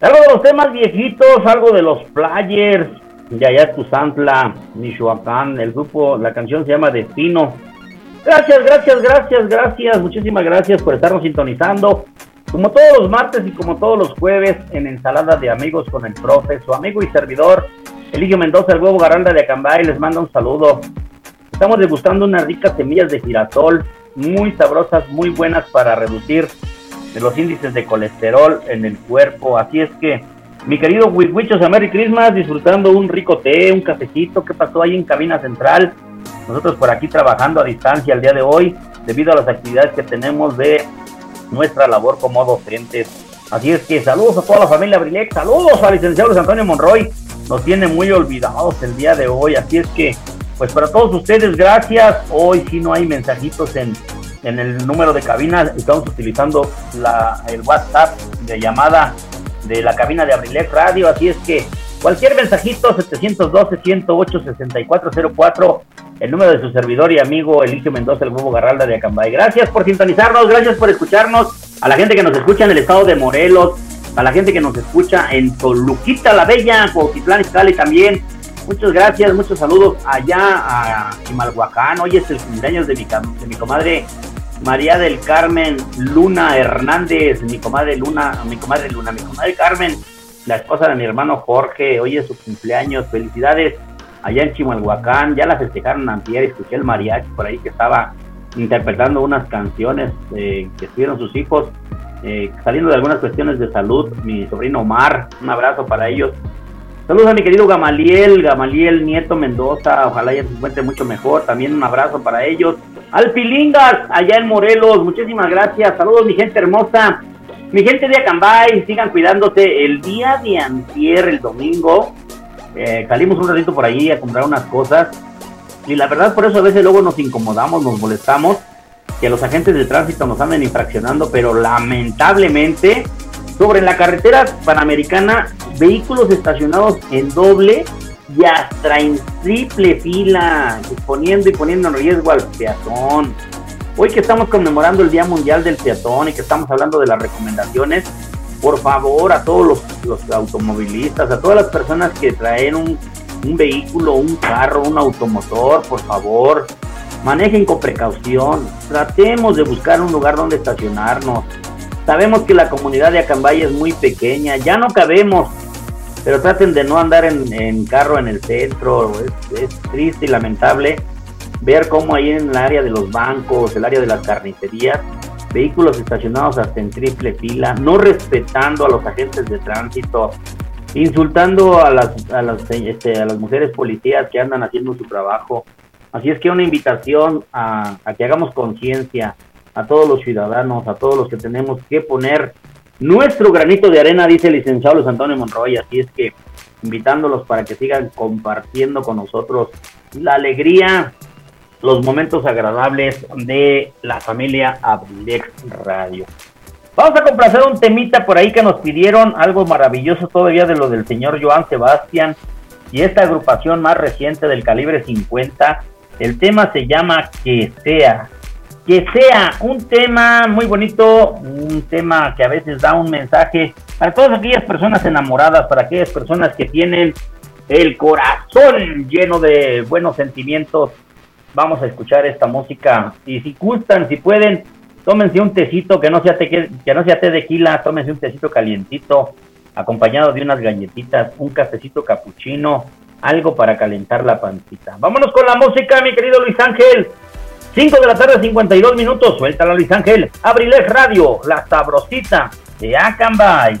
Algo de los temas viejitos, algo de los players, de allá Tuzantla, Michoacán, el grupo, la canción se llama Destino. Gracias, gracias, gracias, gracias, muchísimas gracias por estarnos sintonizando. Como todos los martes y como todos los jueves en Ensalada de Amigos con el Profe, su amigo y servidor, Eligio Mendoza, el huevo garralda de Acambay, les manda un saludo. Estamos degustando unas ricas semillas de girasol, muy sabrosas, muy buenas para reducir los índices de colesterol en el cuerpo. Así es que, mi querido Huichos, a Merry Christmas, disfrutando un rico té, un cafecito. ¿Qué pasó ahí en Cabina Central? Nosotros por aquí trabajando a distancia el día de hoy, debido a las actividades que tenemos de nuestra labor como docentes. Así es que saludos a toda la familia Brilex, saludos al licenciado Luis Antonio Monroy, nos tiene muy olvidados el día de hoy, así es que, pues para todos ustedes, gracias. Hoy sí no hay mensajitos en, en el número de cabina, estamos utilizando la, el WhatsApp de llamada de la cabina de Abrilex Radio, así es que cualquier mensajito 712-108-6404, el número de su servidor y amigo Eligio Mendoza, el Huevo Garralda de Acambay. Gracias por sintonizarnos, gracias por escucharnos, a la gente que nos escucha en el estado de Morelos, a la gente que nos escucha en Toluquita la Bella, Cuautitlán Izcalli también. Muchas gracias, muchos saludos allá a Chimalhuacán. Hoy es el cumpleaños de mi, de mi comadre María del Carmen Luna Hernández, mi comadre Luna, mi comadre Luna, mi comadre Carmen, la esposa de mi hermano Jorge. Hoy es su cumpleaños. Felicidades allá en Chimalhuacán. Ya la festejaron antier, escuché el mariachi por ahí que estaba interpretando unas canciones eh, que estuvieron sus hijos eh, saliendo de algunas cuestiones de salud, mi sobrino Omar, un abrazo para ellos. Saludos a mi querido Gamaliel, Gamaliel Nieto Mendoza, ojalá ya se encuentre mucho mejor, también un abrazo para ellos. Al Pilingas, allá en Morelos, muchísimas gracias, saludos mi gente hermosa, mi gente de Acambay, sigan cuidándose. El día de antier, el domingo, eh, salimos un ratito por ahí a comprar unas cosas y la verdad por eso a veces luego nos incomodamos, nos molestamos, que los agentes de tránsito nos anden infraccionando, pero lamentablemente sobre la carretera panamericana vehículos estacionados en doble y hasta en triple fila, poniendo y poniendo en riesgo al peatón. Hoy que estamos conmemorando el Día Mundial del Peatón y que estamos hablando de las recomendaciones, por favor a todos los, automovilistas, a todas las personas que traen un, un vehículo, un carro, un automotor, por favor, manejen con precaución, tratemos de buscar un lugar donde estacionarnos. Sabemos que la comunidad de Acambay es muy pequeña, ya no cabemos pero traten de no andar en, carro en el centro, es, triste y lamentable ver cómo ahí en el área de los bancos, el área de las carnicerías, vehículos estacionados hasta en triple fila, no respetando a los agentes de tránsito, insultando a las, a las, este, a las mujeres policías que andan haciendo su trabajo. Así es que una invitación a, que hagamos conciencia a todos los ciudadanos, a todos los que tenemos que poner nuestro granito de arena, dice el licenciado Luis Antonio Monroy, así es que invitándolos para que sigan compartiendo con nosotros la alegría, los momentos agradables de la familia Abrilex Radio. Vamos a complacer un temita por ahí que nos pidieron, algo maravilloso todavía de lo del señor Joan Sebastián y esta agrupación más reciente del calibre 50. El tema se llama Que sea que sea un tema muy bonito, un tema que a veces da un mensaje para todas aquellas personas enamoradas, para aquellas personas que tienen el corazón lleno de buenos sentimientos. Vamos a escuchar esta música y si gustan, si pueden, tómense un tecito que no sea té, que no sea té de tequila, tómense un tecito calientito acompañado de unas galletitas, un cafecito capuchino, algo para calentar la pancita. Vámonos con la música, mi querido Luis Ángel. 5 de la tarde, 52 minutos. Suéltala, Luis Ángel. Abriles Radio, la sabrosita de Acambay.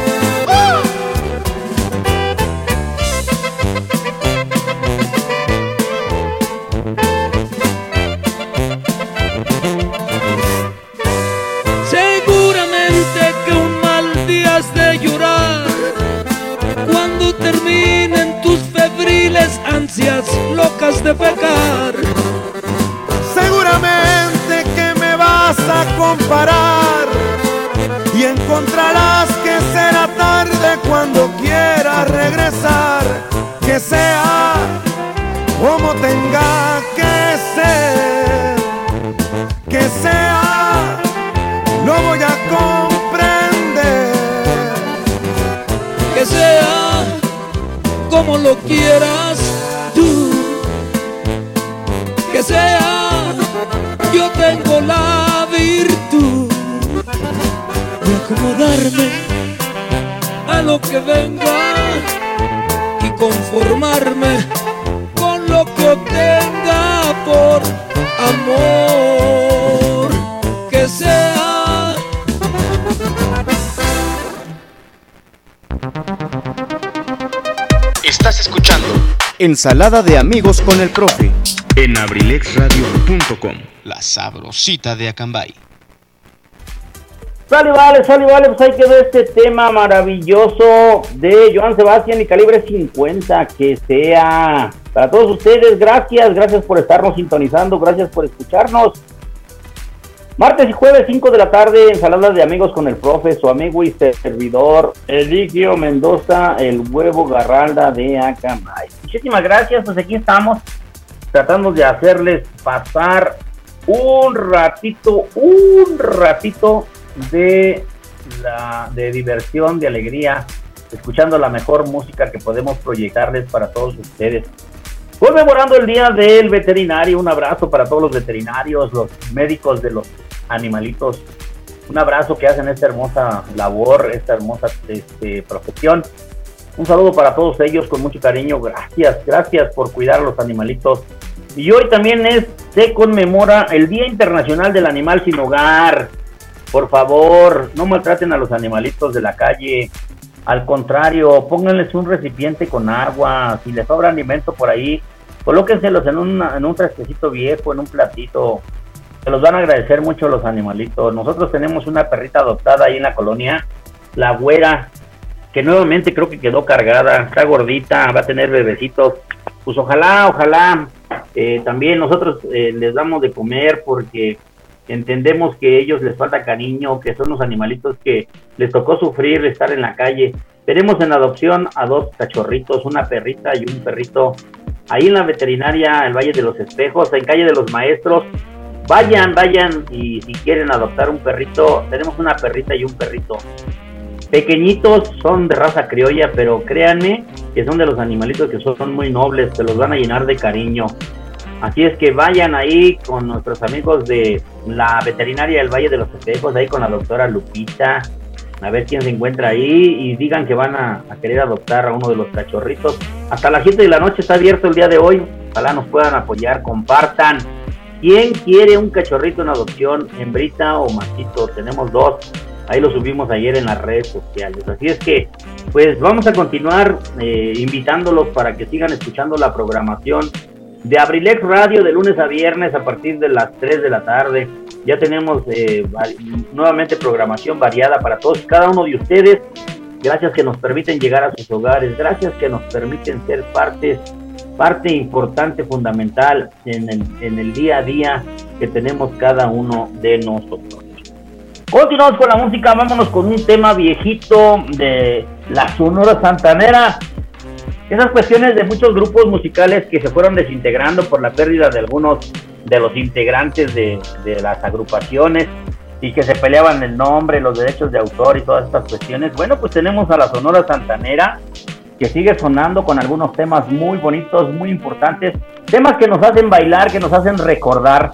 Locas de pecar. Seguramente que me vas a comparar y encontrarás que será tarde cuando quieras regresar, que sea como tenga que ser, que sea, lo voy a comprender, que sea como lo quieras acomodarme a lo que venga y conformarme con lo que obtenga por amor que sea. Estás escuchando Ensalada de amigos con el profe en abrilexradio.com. La sabrosita de Acambay. Sale, vale, vale, pues ahí quedó este tema maravilloso de Joan Sebastián y calibre 50. Que sea para todos ustedes, gracias, gracias por estarnos sintonizando, gracias por escucharnos. Martes y jueves, 5 de la tarde, ensaladas de amigos con el profe, su amigo y servidor, Eligio Mendoza, el huevo garralda de Acamay. Muchísimas gracias, pues aquí estamos tratando de hacerles pasar un ratito, un ratito de, la, de diversión, de alegría, escuchando la mejor música que podemos proyectarles para todos ustedes. Conmemorando el Día del Veterinario, un abrazo para todos los veterinarios, los médicos de los animalitos. Un abrazo que hacen esta hermosa labor, esta hermosa este, profesión. Un saludo para todos ellos con mucho cariño. Gracias, gracias por cuidar a los animalitos. Y hoy también es, se conmemora el Día Internacional del Animal Sin Hogar. Por favor, no maltraten a los animalitos de la calle. Al contrario, pónganles un recipiente con agua. Si les sobra alimento por ahí, colóquenselos en, en un trastecito viejo, en un platito. Se los van a agradecer mucho los animalitos. Nosotros tenemos una perrita adoptada ahí en la colonia, la güera, que nuevamente creo que quedó cargada, está gordita, va a tener bebecitos. Pues ojalá, ojalá, eh, también nosotros eh, les damos de comer porque entendemos que ellos les falta cariño, que son los animalitos que les tocó sufrir estar en la calle. Tenemos en adopción a dos cachorritos, una perrita y un perrito, ahí en la veterinaria, el Valle de los Espejos, en calle de los Maestros. Vayan, vayan y si quieren adoptar un perrito, tenemos una perrita y un perrito. Pequeñitos, son de raza criolla, pero créanme que son de los animalitos que son muy nobles, se los van a llenar de cariño. Así es que vayan ahí con nuestros amigos de la veterinaria del Valle de los Espejos, ahí con la doctora Lupita, a ver quién se encuentra ahí y digan que van a, querer adoptar a uno de los cachorritos. Hasta las 7 de la noche está abierto el día de hoy, ojalá nos puedan apoyar, compartan. ¿Quién quiere un cachorrito en adopción, hembrita o machito? Tenemos dos. Ahí lo subimos ayer en las redes sociales. Así es que, pues vamos a continuar eh, invitándolos para que sigan escuchando la programación de Abrilex Radio de lunes a viernes a partir de las 3 de la tarde. Ya tenemos eh, nuevamente programación variada para todos, cada uno de ustedes. Gracias que nos permiten llegar a sus hogares, gracias que nos permiten ser partes, parte importante, fundamental en el, en el día a día que tenemos cada uno de nosotros. Continuamos con la música, vámonos con un tema viejito de la Sonora Santanera esas cuestiones de muchos grupos musicales que se fueron desintegrando por la pérdida de algunos de los integrantes de, las agrupaciones y que se peleaban el nombre, los derechos de autor y todas estas cuestiones. Bueno, pues tenemos a la Sonora Santanera que sigue sonando con algunos temas muy bonitos, muy importantes, temas que nos hacen bailar, que nos hacen recordar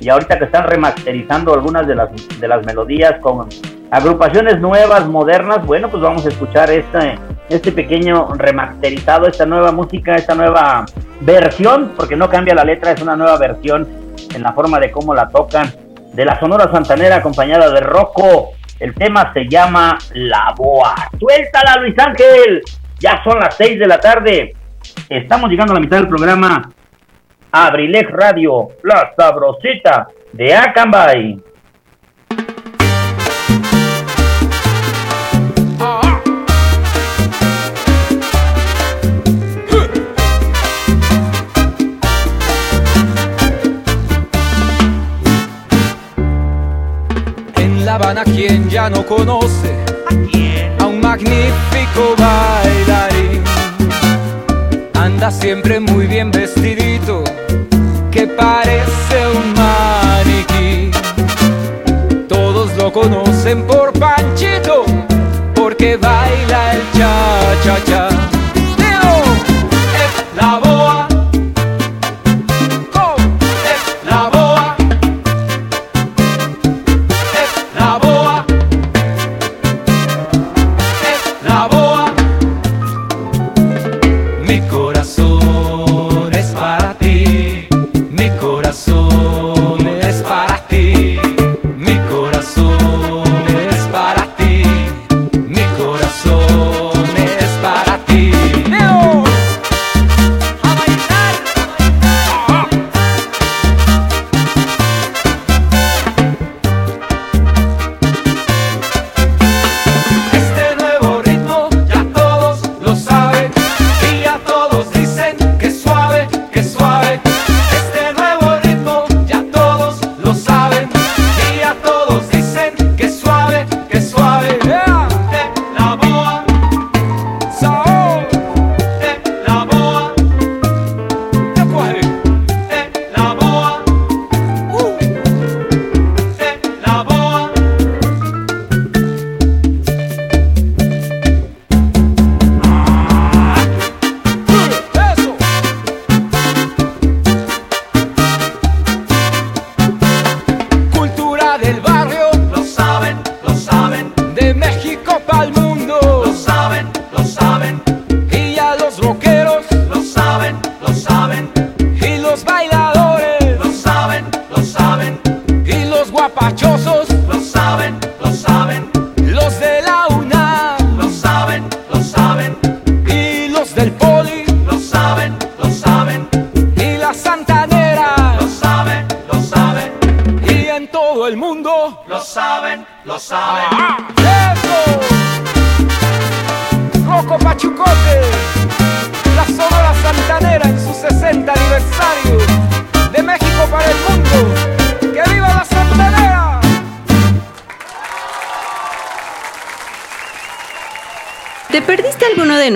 y ahorita que están remasterizando algunas de las, de las melodías con agrupaciones nuevas, modernas, bueno, pues vamos a escuchar este, este pequeño remasterizado, esta nueva música, esta nueva versión, porque no cambia la letra, es una nueva versión en la forma de cómo la tocan, de la Sonora Santanera acompañada de Rocco. El tema se llama La Boa. Suéltala, Luis Ángel. Ya son las 6 de la tarde. Estamos llegando a la mitad del programa. Abrilex Radio, la sabrosita de Acambay. Habana, quien ya no conoce a un magnífico bailarín anda siempre muy bien vestidito, que parece un maniquí. Todos lo conocen por Panchito, porque baila el cha-cha-cha.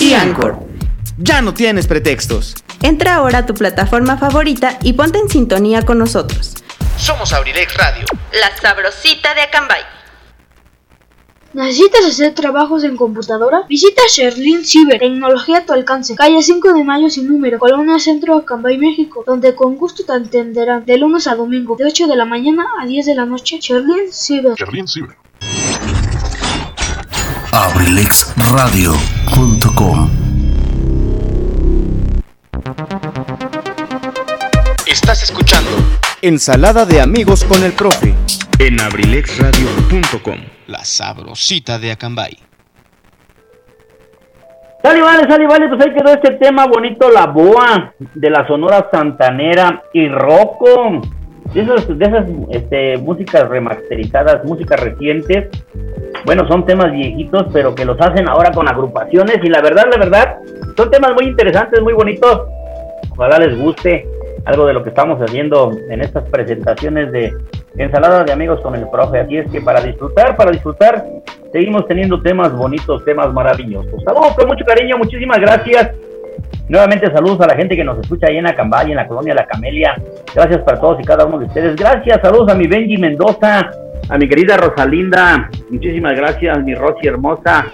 y Anchor. Ya no tienes pretextos. Entra ahora a tu plataforma favorita y ponte en sintonía con nosotros. Somos Abrilex Radio. La sabrosita de Acambay. ¿Necesitas hacer trabajos en computadora? Visita Sherlin Ciber, tecnología a tu alcance, calle 5 de Mayo sin número, Colonia Centro, Acambay, México, donde con gusto te atenderán de lunes a domingo, de 8 de la mañana a 10 de la noche. Sherlin Ciber. Sherlin Ciber. abrilexradio.com Estás escuchando Ensalada de amigos con el profe en abrilexradio.com. La sabrosita de Acambay. Sale, vale, sale, vale, pues ahí quedó este tema bonito, la boa de la Sonora Santanera y Rocco. De esas, de esas este, músicas remasterizadas, músicas recientes. Bueno, son temas viejitos, pero que los hacen ahora con agrupaciones. Y la verdad, la verdad, son temas muy interesantes, muy bonitos. Ojalá les guste algo de lo que estamos haciendo en estas presentaciones de ensalada de amigos con el profe. Así es que para disfrutar, para disfrutar, seguimos teniendo temas bonitos, temas maravillosos. Saludos con mucho cariño, muchísimas gracias. Nuevamente saludos a la gente que nos escucha ahí en Acambay, en la colonia La Camelia. Gracias para todos y cada uno de ustedes. Gracias, saludos a mi Benji Mendoza, a mi querida Rosalinda. Muchísimas gracias, mi Rosy hermosa.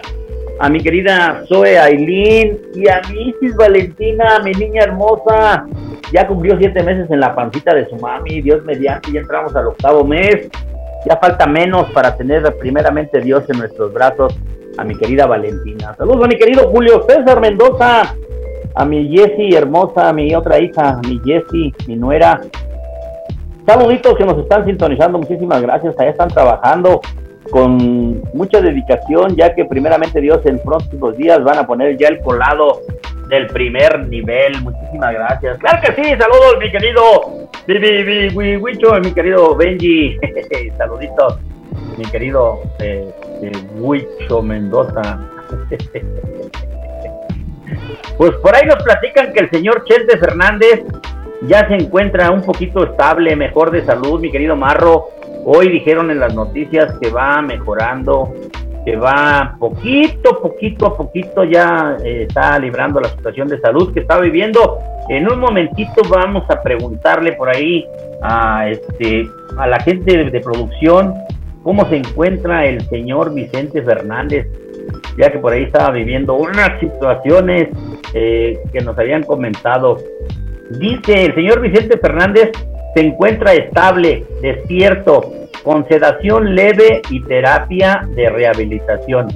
A mi querida Zoe Ailín y a mi Isis Valentina, mi niña hermosa. Ya cumplió siete meses en la pancita de su mami. Dios mediante, ya entramos al octavo mes. Ya falta menos para tener primeramente Dios en nuestros brazos a mi querida Valentina. Saludos a mi querido Julio César Mendoza, a mi Jessie hermosa, a mi otra hija, a mi Jessie, mi nuera. Saluditos que nos están sintonizando, muchísimas gracias. Allá están trabajando con mucha dedicación, ya que primeramente Dios en próximos días van a poner ya el colado del primer nivel. Muchísimas gracias. Claro que sí, saludos mi querido Wicho, mi querido Benji. Saluditos, mi querido eh, eh, Mendoza. pues por ahí nos platican que el señor Chente Fernández ya se encuentra un poquito estable, mejor de salud, mi querido Marro. Hoy dijeron en las noticias que va mejorando, que va poquito, poquito a poquito ya eh, está librando la situación de salud que está viviendo. En un momentito vamos a preguntarle por ahí a, este, a la gente de, de producción cómo se encuentra el señor Vicente Fernández, ya que por ahí estaba viviendo unas situaciones eh, que nos habían comentado. Dice el señor Vicente Fernández se encuentra estable, despierto, con sedación leve y terapia de rehabilitación.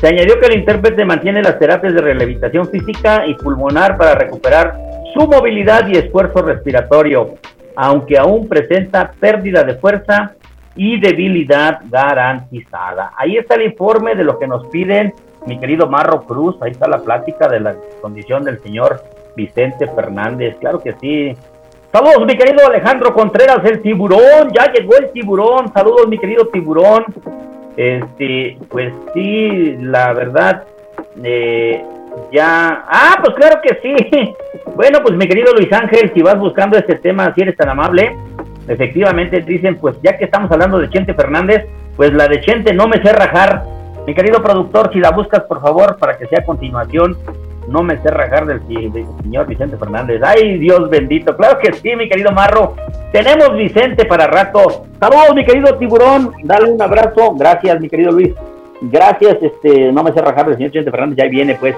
Se añadió que el intérprete mantiene las terapias de rehabilitación física y pulmonar para recuperar su movilidad y esfuerzo respiratorio, aunque aún presenta pérdida de fuerza y debilidad garantizada. Ahí está el informe de lo que nos piden mi querido Marro Cruz, ahí está la plática de la condición del señor Vicente Fernández, claro que sí. Saludos mi querido Alejandro Contreras, el tiburón, ya llegó el tiburón, saludos mi querido tiburón. Este, pues sí, la verdad, eh, ya, ah, pues claro que sí. Bueno, pues mi querido Luis Ángel, si vas buscando este tema, si eres tan amable, efectivamente dicen, pues ya que estamos hablando de Chente Fernández, pues la de Chente no me sé rajar, Mi querido productor, si la buscas, por favor, para que sea a continuación, no me sé rajar del, señor Vicente Fernández. Ay, Dios bendito. Claro que sí, mi querido Marro. Tenemos Vicente para rato. Saludos, mi querido tiburón. Dale un abrazo. Gracias, mi querido Luis. Gracias, este, no me sé rajar del señor Vicente Fernández, ya viene, pues.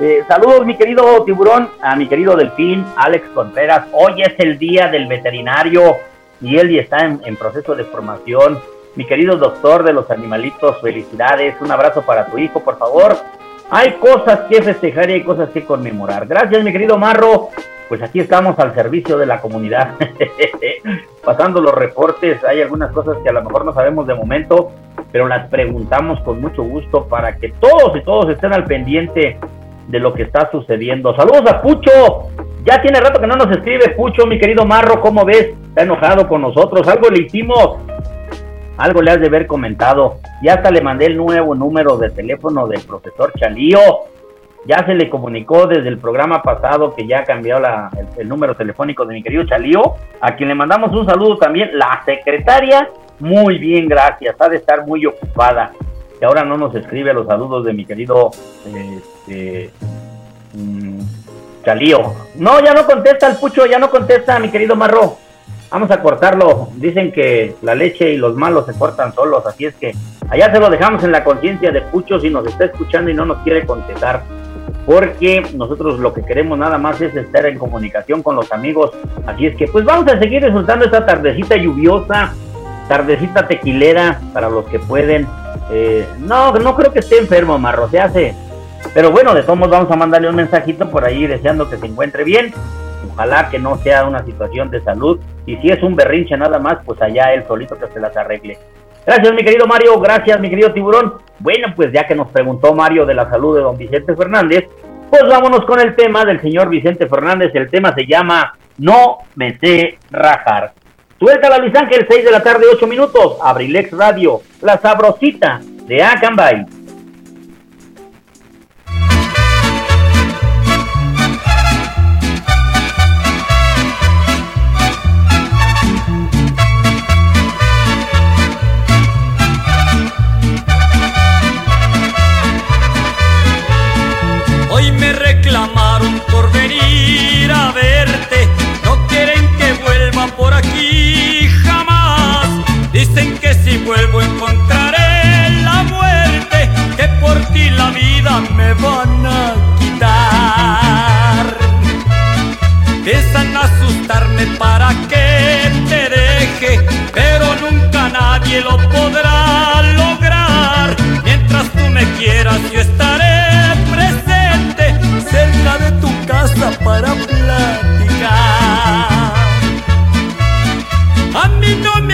Eh, saludos, mi querido tiburón, a mi querido delfín, Alex Contreras. Hoy es el día del veterinario y él ya está en, en proceso de formación. Mi querido doctor de los animalitos, felicidades. Un abrazo para tu hijo, por favor. Hay cosas que festejar y hay cosas que conmemorar. Gracias, mi querido Marro. Pues aquí estamos al servicio de la comunidad. Pasando los reportes, hay algunas cosas que a lo mejor no sabemos de momento, pero las preguntamos con mucho gusto para que todos y todos estén al pendiente de lo que está sucediendo. Saludos a Pucho. Ya tiene rato que no nos escribe Pucho, mi querido Marro, ¿cómo ves? Está enojado con nosotros. Algo le hicimos. Algo le has de haber comentado. Ya hasta le mandé el nuevo número de teléfono del profesor Chalío. Ya se le comunicó desde el programa pasado que ya ha cambiado la, el, número telefónico de mi querido Chalío, a quien le mandamos un saludo también. La secretaria, muy bien, gracias. Ha de estar muy ocupada. Que ahora no nos escribe los saludos de mi querido este, mm, Chalío. No, ya no contesta el Pucho, ya no contesta mi querido Marro. Vamos a cortarlo. Dicen que la leche y los malos se cortan solos, así es que allá se lo dejamos en la conciencia de Pucho si nos está escuchando y no nos quiere contestar. Porque nosotros lo que queremos nada más es estar en comunicación con los amigos. Así es que pues vamos a seguir disfrutando esta tardecita lluviosa, tardecita tequilera para los que pueden. Eh, no, no creo que esté enfermo, Marro, se hace. Pero bueno, de todos modos vamos a mandarle un mensajito por ahí deseando que se encuentre bien. Ojalá que no sea una situación de salud. Y si es un berrinche nada más, pues allá él solito que se las arregle. Gracias, mi querido Mario. Gracias, mi querido Tiburón. Bueno, pues ya que nos preguntó Mario de la salud de don Vicente Fernández, pues vámonos con el tema del señor Vicente Fernández. El tema se llama No me sé rajar. Suelta la Luis Ángel, 6 de la tarde, 8 minutos. Abrilex Radio, la sabrosita de Acambay. Si vuelvo encontraré la muerte, que por ti la vida me van a quitar. Piensan asustarme para que te deje, pero nunca nadie lo podrá lograr. Mientras tú me quieras, yo estaré presente cerca de tu casa para platicar. A mí no me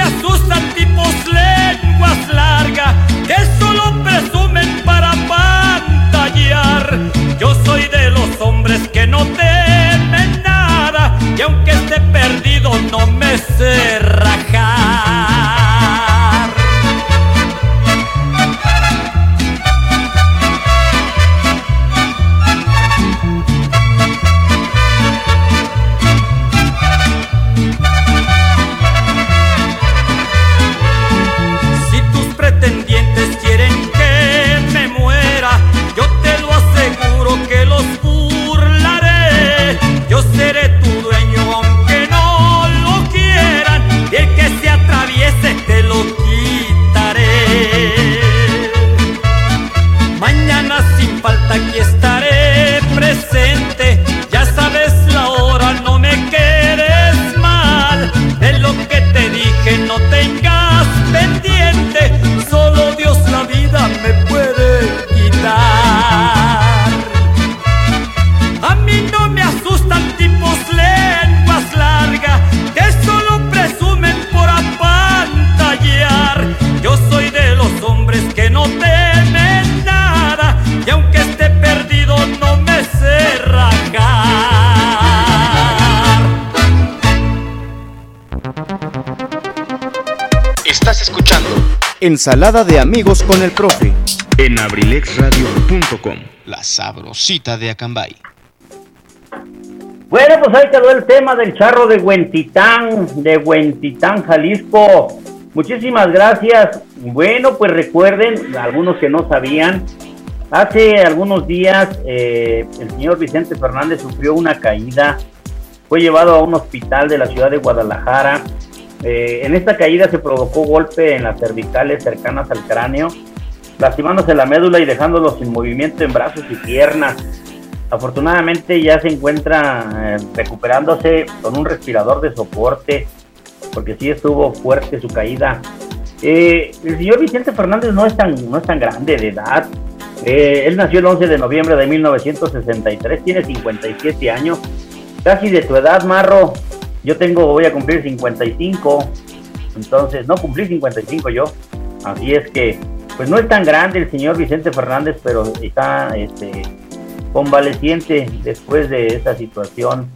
hombres que no temen nada y aunque esté perdido no me sé Ensalada de amigos con el profe. en abrilexradio.com. La sabrosita de Acambay. Bueno, pues ahí quedó el tema del charro de Huentitán, de Huentitán, Jalisco. Muchísimas gracias. Bueno, pues recuerden, algunos que no sabían, hace algunos días eh, el señor Vicente Fernández sufrió una caída, fue llevado a un hospital de la ciudad de Guadalajara. Eh, en esta caída se provocó golpe en las cervicales cercanas al cráneo, lastimándose la médula y dejándolo sin movimiento en brazos y piernas. Afortunadamente ya se encuentra eh, recuperándose con un respirador de soporte, porque sí estuvo fuerte su caída. Eh, el señor Vicente Fernández no es tan, no es tan grande de edad. Eh, él nació el 11 de noviembre de 1963, tiene 57 años, casi de tu edad, Marro. Yo tengo, voy a cumplir 55, entonces no cumplí 55 yo. Así es que, pues no es tan grande el señor Vicente Fernández, pero está este, convaleciente después de esa situación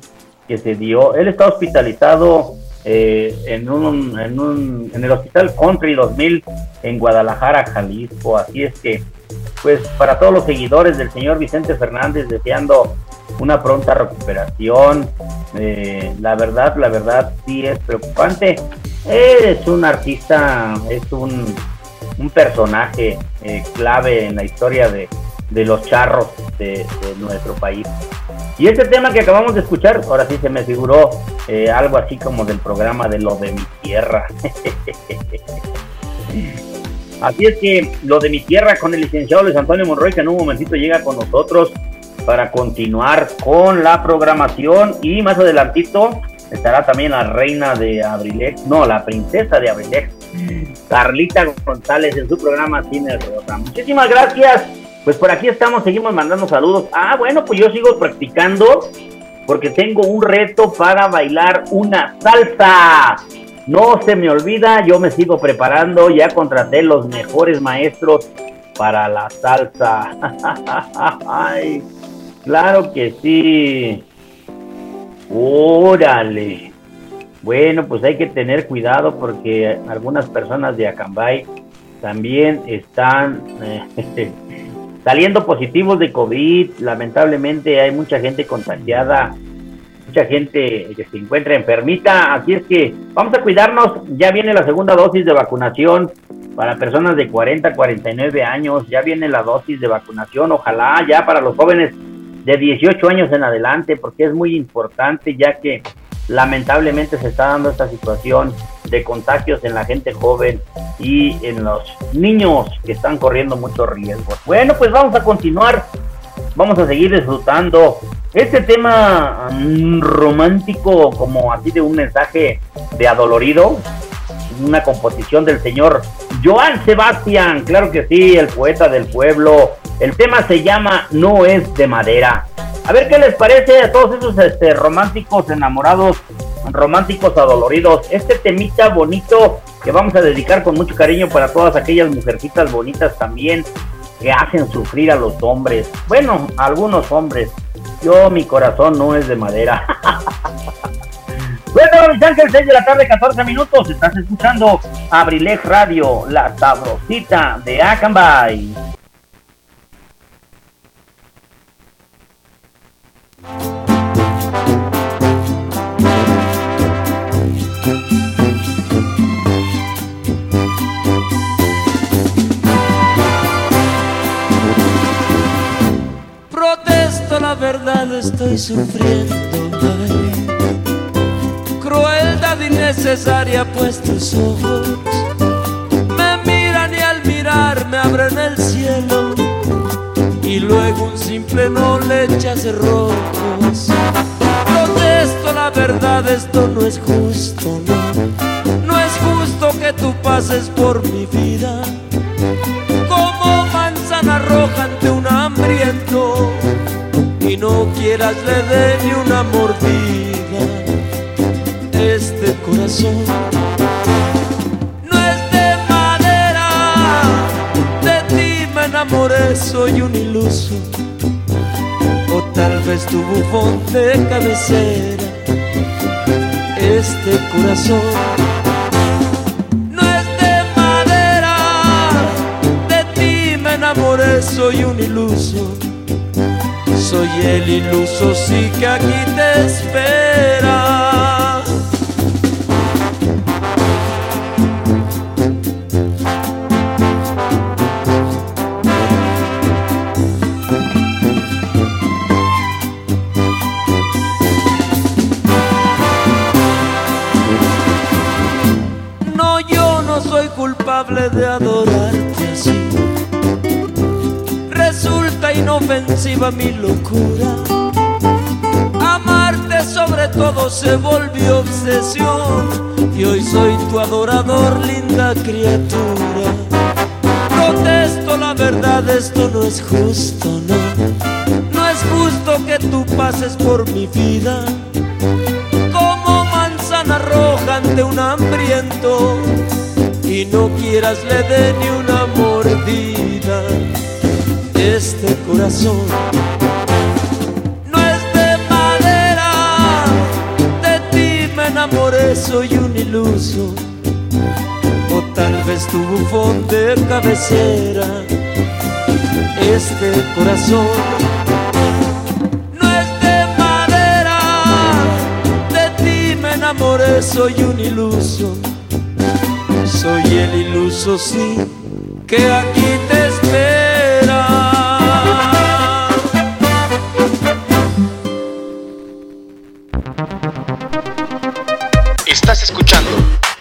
que se dio. Él está hospitalizado eh, en, un, en, un, en el Hospital Country 2000 en Guadalajara, Jalisco. Así es que, pues para todos los seguidores del señor Vicente Fernández, deseando una pronta recuperación. Eh, la verdad, la verdad sí es preocupante. Es un artista, es un, un personaje eh, clave en la historia de, de los charros de, de, nuestro país. Y este tema que acabamos de escuchar, ahora sí se me figuró eh, algo así como del programa de lo de mi tierra. así es que lo de mi tierra con el licenciado Luis Antonio Monroy, que en un momentito llega con nosotros para continuar con la programación y más adelantito estará también la reina de Abrilex, no, la princesa de Abrilex, Carlita González en su programa Cine Rosa. Muchísimas gracias. Pues por aquí estamos, seguimos mandando saludos. Ah, bueno, pues yo sigo practicando porque tengo un reto para bailar una salsa. No se me olvida, yo me sigo preparando, ya contraté los mejores maestros para la salsa. Ay, claro que sí. Órale. Bueno, pues hay que tener cuidado porque algunas personas de Acambay también están eh, saliendo positivos de COVID. Lamentablemente hay mucha gente contagiada, mucha gente que se encuentra enfermita. Así es que vamos a cuidarnos. Ya viene la segunda dosis de vacunación para personas de 40 a 49 años. Ya viene la dosis de vacunación. Ojalá ya para los jóvenes de 18 años en adelante, porque es muy importante ya que lamentablemente se está dando esta situación de contagios en la gente joven y en los niños que están corriendo muchos riesgos. Bueno, pues vamos a continuar, vamos a seguir disfrutando este tema um, romántico como así de un mensaje de adolorido, una composición del señor Joan Sebastián, claro que sí, el poeta del pueblo. El tema se llama No es de madera. A ver qué les parece a todos esos este, románticos enamorados, románticos adoloridos. Este temita bonito que vamos a dedicar con mucho cariño para todas aquellas mujercitas bonitas también que hacen sufrir a los hombres. Bueno, a algunos hombres. Yo, mi corazón no es de madera. bueno, mis ángeles, 6 de la tarde, 14 minutos. Estás escuchando Abrilex Radio, la sabrosita de Acambay. Protesto, la verdad estoy sufriendo. Crueldad innecesaria, pues tus ojos me miran y al mirar me abren el cielo. Y luego un simple no le echas cerrojos. Protesto, la verdad, esto no es justo, no. No es justo que tú pases por mi vida como manzana roja ante un hambriento y no quieras le dé ni una mordida. No es de madera, de ti me enamoré, soy un iluso. O tal vez tu bufón de cabecera, este corazón no es de madera, de ti me enamoré, soy un iluso. Soy el iluso, sí que aquí te espera. Inofensiva mi locura. Amarte sobre todo se volvió obsesión. Y hoy soy tu adorador, linda criatura. Protesto la verdad, esto no es justo, no. No es justo que tú pases por mi vida como manzana roja ante un hambriento y no quieras le dé ni una corazón no es de madera, de ti me enamoré, soy un iluso. O tal vez tu bufón de cabecera. Este corazón no es de madera, de ti me enamoré, soy un iluso. Soy el iluso, sí, que aquí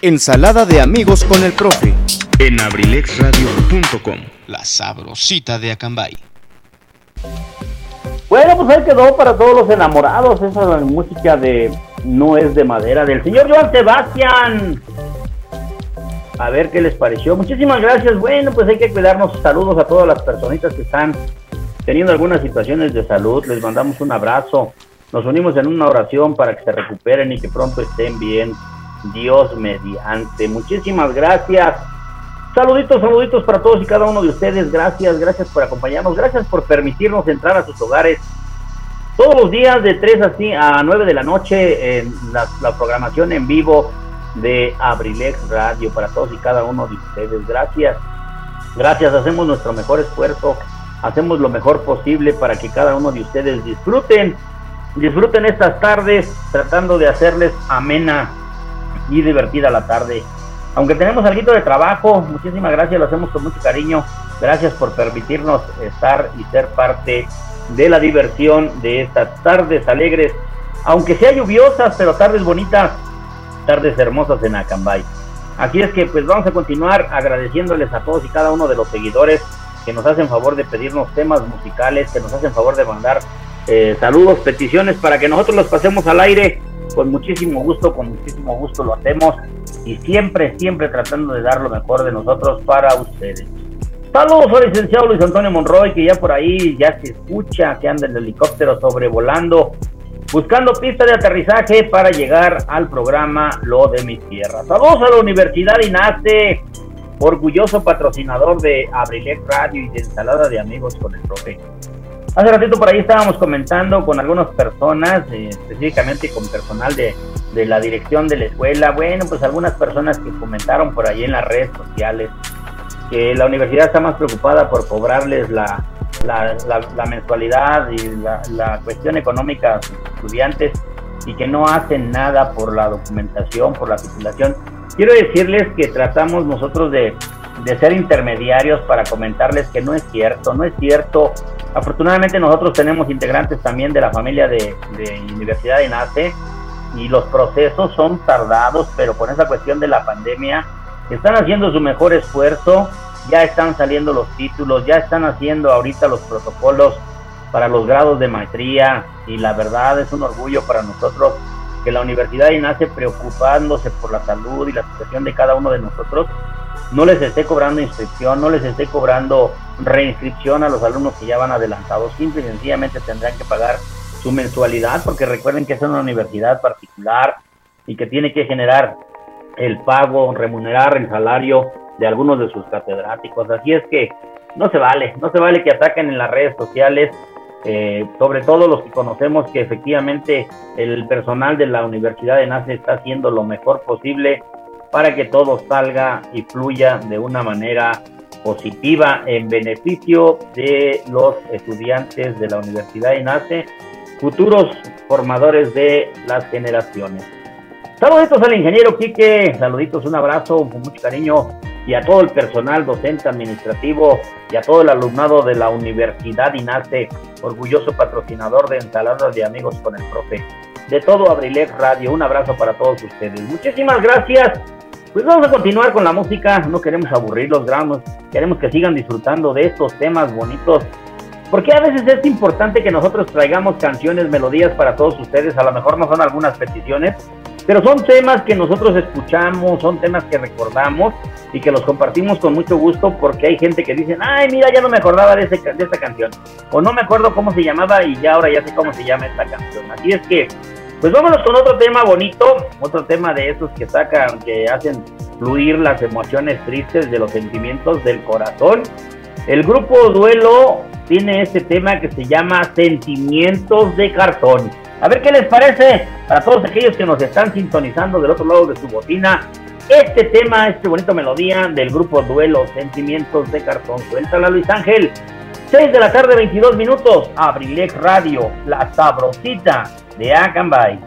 Ensalada de amigos con el profe. en abrilexradio.com. La sabrosita de Acambay. Bueno, pues ahí quedó para todos los enamorados esa música de No es de madera del señor Joan Sebastián. A ver qué les pareció. Muchísimas gracias. Bueno, pues hay que cuidarnos. Saludos a todas las personitas que están teniendo algunas situaciones de salud. Les mandamos un abrazo. Nos unimos en una oración para que se recuperen y que pronto estén bien. Dios mediante. Muchísimas gracias. Saluditos, saluditos para todos y cada uno de ustedes. Gracias, gracias por acompañarnos. Gracias por permitirnos entrar a sus hogares todos los días de 3 así a 9 de la noche en la, la programación en vivo de Abrilex Radio para todos y cada uno de ustedes. Gracias. Gracias, hacemos nuestro mejor esfuerzo, hacemos lo mejor posible para que cada uno de ustedes disfruten, disfruten estas tardes tratando de hacerles amena y divertida la tarde. Aunque tenemos algo de trabajo, muchísimas gracias, lo hacemos con mucho cariño. Gracias por permitirnos estar y ser parte de la diversión de estas tardes alegres, aunque sea lluviosas, pero tardes bonitas, tardes hermosas en Acambay. Así es que pues vamos a continuar agradeciéndoles a todos y cada uno de los seguidores que nos hacen favor de pedirnos temas musicales, que nos hacen favor de mandar eh, saludos, peticiones para que nosotros los pasemos al aire con muchísimo gusto, con muchísimo gusto lo hacemos y siempre, siempre tratando de dar lo mejor de nosotros para ustedes. Saludos al licenciado Luis Antonio Monroy, que ya por ahí ya se escucha que anda el helicóptero sobrevolando, buscando pista de aterrizaje para llegar al programa Lo de mi tierra. Saludos a la Universidad INACE, orgulloso patrocinador de Abrilex Radio y de Ensalada de Amigos con el Profe. Hace ratito por ahí estábamos comentando con algunas personas, eh, específicamente con personal de, de la dirección de la escuela. Bueno, pues algunas personas que comentaron por ahí en las redes sociales que la universidad está más preocupada por cobrarles la, la, la- la mensualidad y la, cuestión económica a sus estudiantes y que no hacen nada por la documentación, por la titulación. Quiero decirles que tratamos nosotros de, de ser intermediarios para comentarles que no es cierto, no es cierto. Afortunadamente nosotros tenemos integrantes también de la familia de, de Universidad de NACE y los procesos son tardados, pero con esa cuestión de la pandemia están haciendo su mejor esfuerzo, ya están saliendo los títulos, ya están haciendo ahorita los protocolos para los grados de maestría y la verdad es un orgullo para nosotros que la universidad nace preocupándose por la salud y la situación de cada uno de nosotros, no les esté cobrando inscripción, no les esté cobrando reinscripción a los alumnos que ya van adelantados, simple y sencillamente tendrán que pagar su mensualidad porque recuerden que es una universidad particular y que tiene que generar el pago, remunerar el salario de algunos de sus catedráticos. Así es que no se vale, no se vale que ataquen en las redes sociales, eh, sobre todo los que conocemos que efectivamente el personal de la Universidad de Nace está haciendo lo mejor posible para que todo salga y fluya de una manera positiva en beneficio de los estudiantes de la Universidad de Nace, futuros formadores de las generaciones. Saluditos al ingeniero Quique, saluditos, un abrazo con mucho cariño y a todo el personal docente administrativo y a todo el alumnado de la Universidad INACE, orgulloso patrocinador de ensaladas de amigos con el profe. De todo Abrilex Radio, un abrazo para todos ustedes. Muchísimas gracias. Pues vamos a continuar con la música, no queremos aburrirlos, gramos, queremos que sigan disfrutando de estos temas bonitos. Porque a veces es importante que nosotros traigamos canciones, melodías para todos ustedes, a lo mejor no son algunas peticiones, pero son temas que nosotros escuchamos, son temas que recordamos y que los compartimos con mucho gusto porque hay gente que dice, ay, mira, ya no me acordaba de, ese, de esta canción. O no me acuerdo cómo se llamaba y ya ahora ya sé cómo se llama esta canción. Así es que pues vámonos con otro tema bonito, otro tema de esos que sacan, que hacen fluir las emociones tristes de los sentimientos del corazón. El grupo Duelo tiene este tema que se llama Sentimientos de Cartón. A ver qué les parece para todos aquellos que nos están sintonizando del otro lado de su botina. Este tema, este bonito melodía del grupo Duelo, Sentimientos de Cartón. Suéltala Luis Ángel. 6 de la tarde, 22 minutos. Abrilex Radio, la sabrosita de Acambay.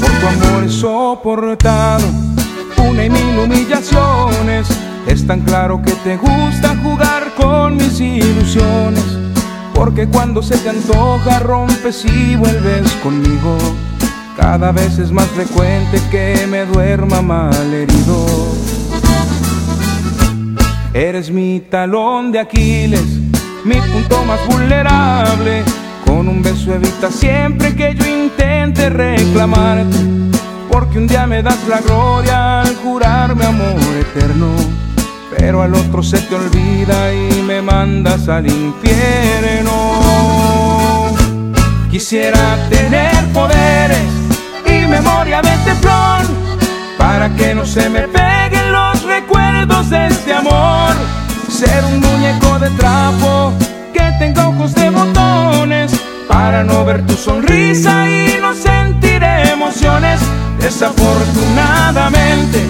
Por tu amor he soportado una y mil humillaciones. Es tan claro que te gusta jugar con mis ilusiones. Porque cuando se te antoja rompes y vuelves conmigo. Cada vez es más frecuente que me duerma mal herido. Eres mi talón de Aquiles, mi punto más vulnerable. Con un beso evita siempre que yo intente reclamarte. Porque un día me das la gloria al jurarme amor eterno. Pero al otro se te olvida y me mandas al infierno. Quisiera tener poderes y memoria de teflón para que no se me peguen los recuerdos de este amor. Ser un muñeco de trapo que tenga ojos de botones para no ver tu sonrisa y no sentir emociones. Desafortunadamente,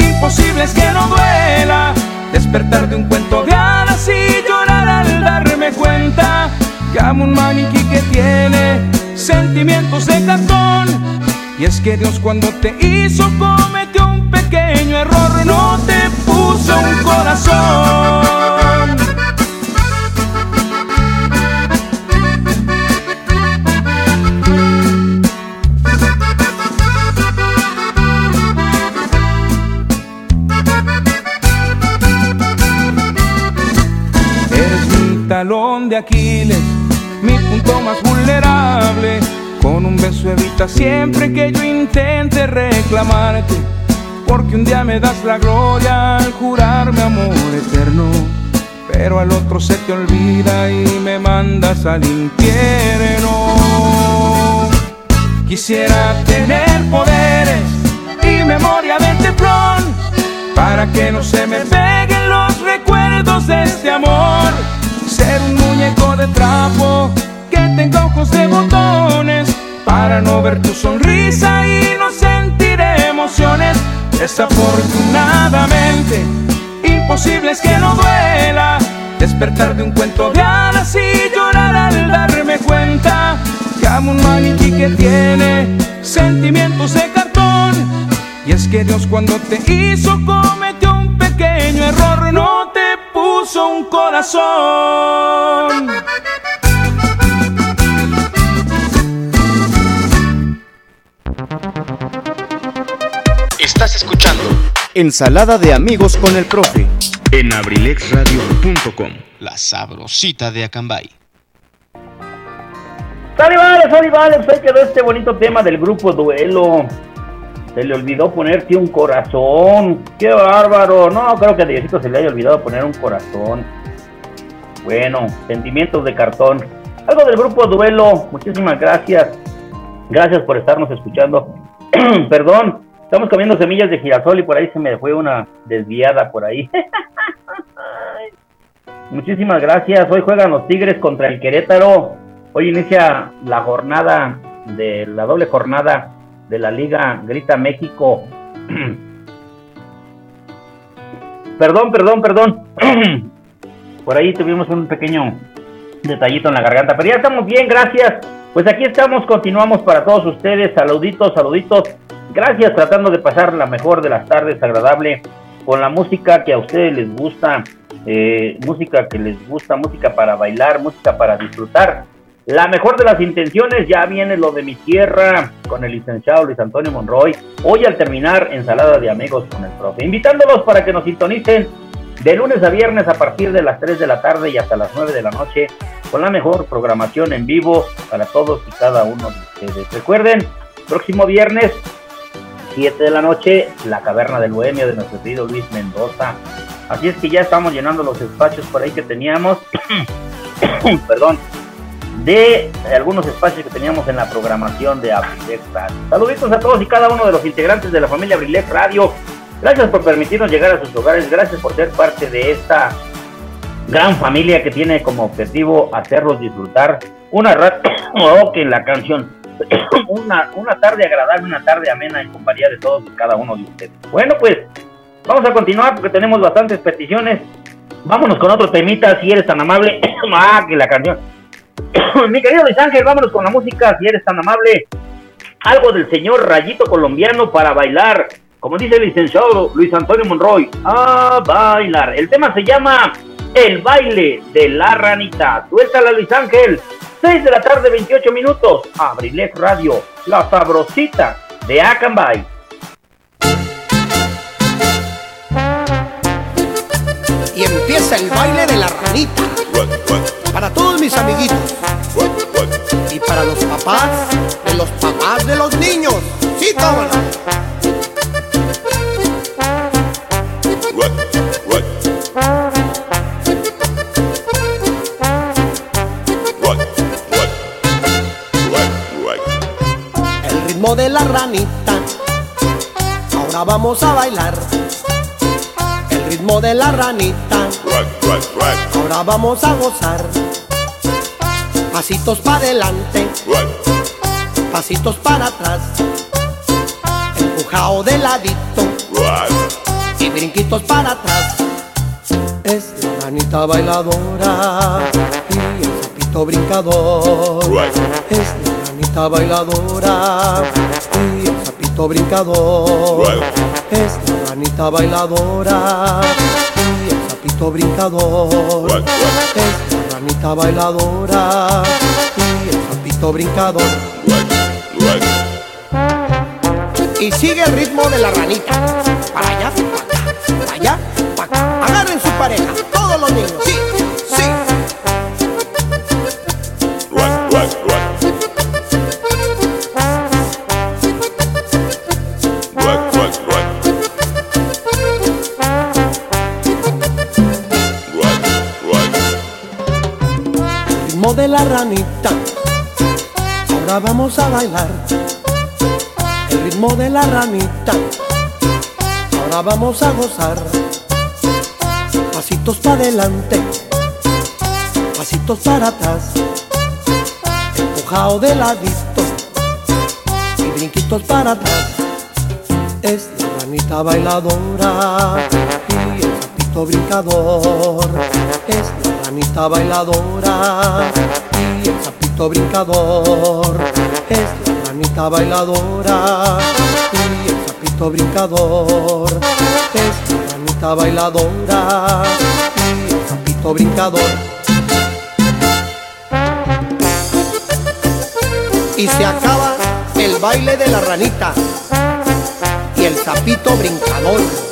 imposible es que no duela despertar de un cuento de hadas y llorar al darme cuenta que amo un maniquí que tiene sentimientos de cartón. Y es que Dios cuando te hizo cometió un pequeño error, no te puso un corazón. De Aquiles, mi punto más vulnerable. Con un beso evita siempre que yo intente reclamarte. Porque un día me das la gloria al jurarme amor eterno. Pero al otro se te olvida y me mandas al infierno. Quisiera tener poderes y memoria de teflón para que no se me peguen los recuerdos de este amor. Ser un muñeco de trapo que tenga ojos de botones para no ver tu sonrisa y no sentir emociones. Desafortunadamente, imposible es que no duela despertar de un cuento de hadas y llorar al darme cuenta que amo un maniquí que tiene sentimientos de cartón. Y es que Dios cuando te hizo cometió pequeño error, no te puso un corazón. Estás escuchando Ensalada de amigos con el profe. en abrilexradio.com. La sabrosita de Acambay. Sale vale, sale vale, pues ahí quedó este bonito tema del grupo Duelo. Se le olvidó ponerte un corazón. ¡Qué bárbaro! No, creo que a Diosito se le haya olvidado poner un corazón. Bueno, sentimientos de cartón. Algo del grupo Duelo. Muchísimas gracias. Gracias por estarnos escuchando. Perdón, estamos comiendo semillas de girasol y por ahí se me fue una desviada por ahí. Muchísimas gracias. Hoy juegan los Tigres contra el Querétaro. Hoy inicia la jornada de la doble jornada de la Liga Grita México. perdón, perdón, perdón. Por ahí tuvimos un pequeño detallito en la garganta, pero ya estamos bien, gracias. Pues aquí estamos, continuamos para todos ustedes. Saluditos, saluditos. Gracias, tratando de pasar la mejor de las tardes agradable con la música que a ustedes les gusta, eh, música que les gusta, música para bailar, música para disfrutar. La mejor de las intenciones, ya viene lo de mi tierra con el licenciado Luis Antonio Monroy. Hoy al terminar, ensalada de amigos con el profe. Invitándolos para que nos sintonicen de lunes a viernes a partir de las 3 de la tarde y hasta las 9 de la noche con la mejor programación en vivo para todos y cada uno de ustedes. Recuerden, próximo viernes, 7 de la noche, la caverna del bohemio de nuestro querido Luis Mendoza. Así es que ya estamos llenando los espacios por ahí que teníamos. Perdón de algunos espacios que teníamos en la programación de Abrilex Radio. Saluditos a todos y cada uno de los integrantes de la familia Abrilex Radio. Gracias por permitirnos llegar a sus hogares, gracias por ser parte de esta gran familia que tiene como objetivo hacerlos disfrutar una oh, que la canción una, una tarde agradable, una tarde amena en compañía de todos y cada uno de ustedes. Bueno, pues vamos a continuar porque tenemos bastantes peticiones. Vámonos con otro temita, si eres tan amable. ah, que la canción. Mi querido Luis Ángel, vámonos con la música, si eres tan amable. Algo del señor Rayito Colombiano para bailar. Como dice el licenciado Luis Antonio Monroy, a bailar. El tema se llama El baile de la ranita. Suéltala, Luis Ángel. 6 de la tarde, 28 minutos. Abrilex Radio, la sabrosita de Acambay. Y empieza el baile de la ranita para todos mis amiguitos y para los papás de los papás de los niños. Sí, tómala. El ritmo de la ranita, ahora vamos a bailar. Ritmo de la ranita, ahora vamos a gozar. Pasitos para adelante, pasitos para atrás, empujado de ladito. Y brinquitos para atrás. Es la ranita bailadora y el sapito brincador. Es la ranita bailadora y el sapito brincador. Es la ranita bailadora y el sapito brincador. Es la ranita bailadora y el sapito brincador. Y sigue el ritmo de la ranita. Para allá, para acá, para allá, para acá. Agarren su pareja, todos los niños. Sí, de la ranita. Ahora vamos a bailar. El ritmo de la ranita. Ahora vamos a gozar. Pasitos para adelante. Pasitos para atrás. Empujado de ladito. Y brinquitos para atrás. Es la ranita bailadora. Y el sapito brincador. Es la ranita bailadora y el sapito brincador. Es la ranita bailadora y el sapito brincador. Es la ranita bailadora y el sapito brincador. Y se acaba el baile de la ranita y el sapito brincador.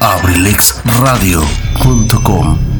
abrilexradio.com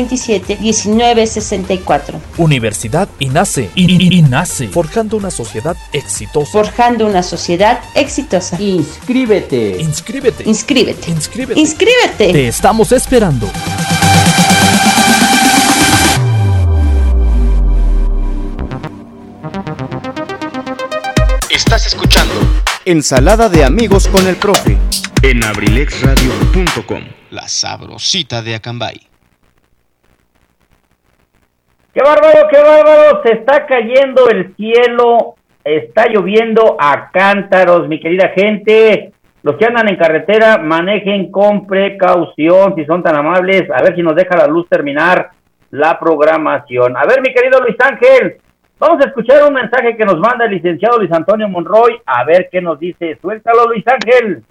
127 1964. Universidad INACE. INACE. Forjando una sociedad exitosa. Forjando una sociedad exitosa. Inscríbete. Inscríbete. Inscríbete. Inscríbete. Inscríbete. Te estamos esperando. Estás escuchando Ensalada de amigos con el profe. en abrilexradio.com. La sabrosita de Acambay. ¡Qué bárbaro, qué bárbaro! Se está cayendo el cielo, está lloviendo a cántaros, mi querida gente. Los que andan en carretera, manejen con precaución, si son tan amables. A ver si nos deja la luz terminar la programación. A ver, mi querido Luis Ángel, vamos a escuchar un mensaje que nos manda el licenciado Luis Antonio Monroy. A ver qué nos dice. Suéltalo, Luis Ángel.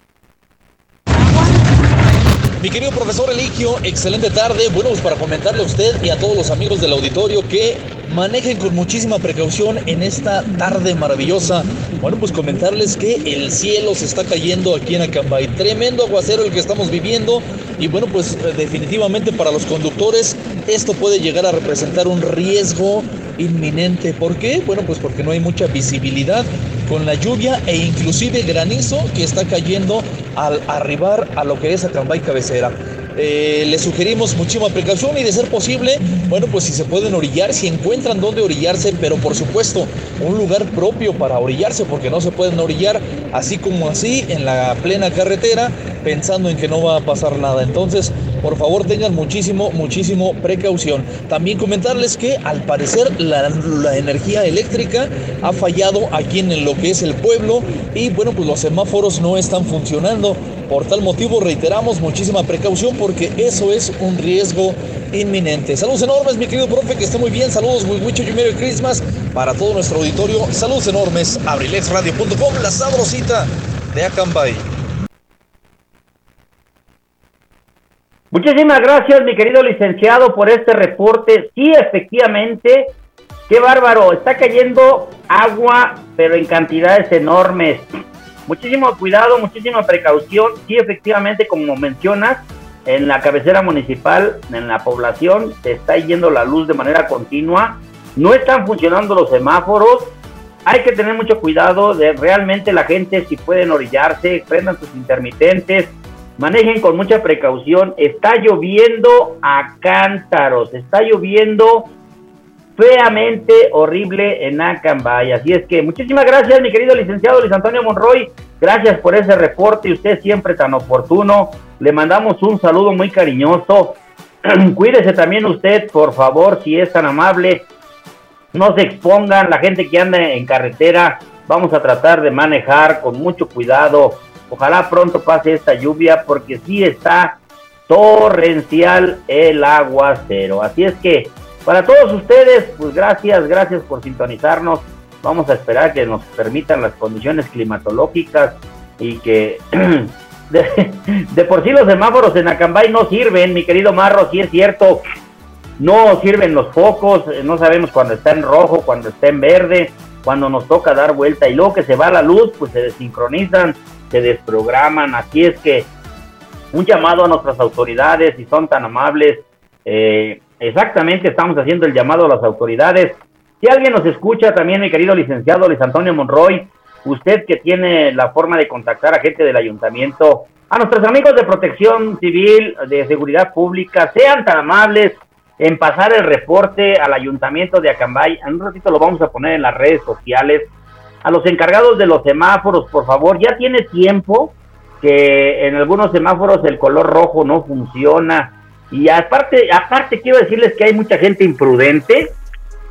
Mi querido profesor Eligio, excelente tarde. Bueno, pues para comentarle a usted y a todos los amigos del auditorio que manejen con muchísima precaución en esta tarde maravillosa. Bueno, pues comentarles que el cielo se está cayendo aquí en Acambay. Tremendo aguacero el que estamos viviendo. Y bueno, pues eh, definitivamente para los conductores esto puede llegar a representar un riesgo inminente. ¿Por qué? Bueno, pues porque no hay mucha visibilidad con la lluvia e inclusive granizo que está cayendo al arribar a lo que es Acambay cabecera. Eh, les sugerimos muchísima precaución y de ser posible, bueno, pues si se pueden orillar, si encuentran dónde orillarse, pero por supuesto un lugar propio para orillarse, porque no se pueden orillar así como así en la plena carretera, pensando en que no va a pasar nada. Entonces, por favor, tengan muchísimo, muchísimo precaución. También comentarles que al parecer la, energía eléctrica ha fallado aquí en lo que es el pueblo y bueno, pues los semáforos no están funcionando. Por tal motivo reiteramos muchísima precaución porque eso es un riesgo inminente. Saludos enormes, mi querido profe, que esté muy bien. Saludos, mucho y Merry Christmas para todo nuestro auditorio. Saludos enormes, abrilexradio.com, la sabrosita de Acambay. Muchísimas gracias, mi querido licenciado, por este reporte. Sí, efectivamente, qué bárbaro, está cayendo agua, pero en cantidades enormes. Muchísimo cuidado, muchísima precaución. Sí, efectivamente, como mencionas, en la cabecera municipal, en la población, se está yendo la luz de manera continua. No están funcionando los semáforos. Hay que tener mucho cuidado de realmente la gente, si pueden orillarse, prendan sus intermitentes, manejen con mucha precaución. Está lloviendo a cántaros, está lloviendo feamente horrible en Acambay. Así es que muchísimas gracias, mi querido licenciado Luis Antonio Monroy. Gracias por ese reporte usted siempre tan oportuno. Le mandamos un saludo muy cariñoso. Cuídese también usted, por favor, si es tan amable. No se expongan, la gente que anda en carretera, vamos a tratar de manejar con mucho cuidado. Ojalá pronto pase esta lluvia porque sí está torrencial el aguacero. Así es que para todos ustedes, pues gracias, gracias por sintonizarnos. Vamos a esperar que nos permitan las condiciones climatológicas y que de, por sí los semáforos en Acambay no sirven, mi querido Marro, sí es cierto. No sirven los focos, eh, no sabemos cuando está en rojo, cuando está en verde, cuando nos toca dar vuelta y luego que se va la luz, pues se desincronizan, se desprograman. Así es que un llamado a nuestras autoridades, si son tan amables, eh, exactamente estamos haciendo el llamado a las autoridades. Si alguien nos escucha también, mi querido licenciado Luis Antonio Monroy, usted que tiene la forma de contactar a gente del ayuntamiento, a nuestros amigos de protección civil, de seguridad pública, sean tan amables, en pasar el reporte al ayuntamiento de Acambay. En un ratito lo vamos a poner en las redes sociales. A los encargados de los semáforos, por favor, ya tiene tiempo que en algunos semáforos el color rojo no funciona. Y aparte, aparte quiero decirles que hay mucha gente imprudente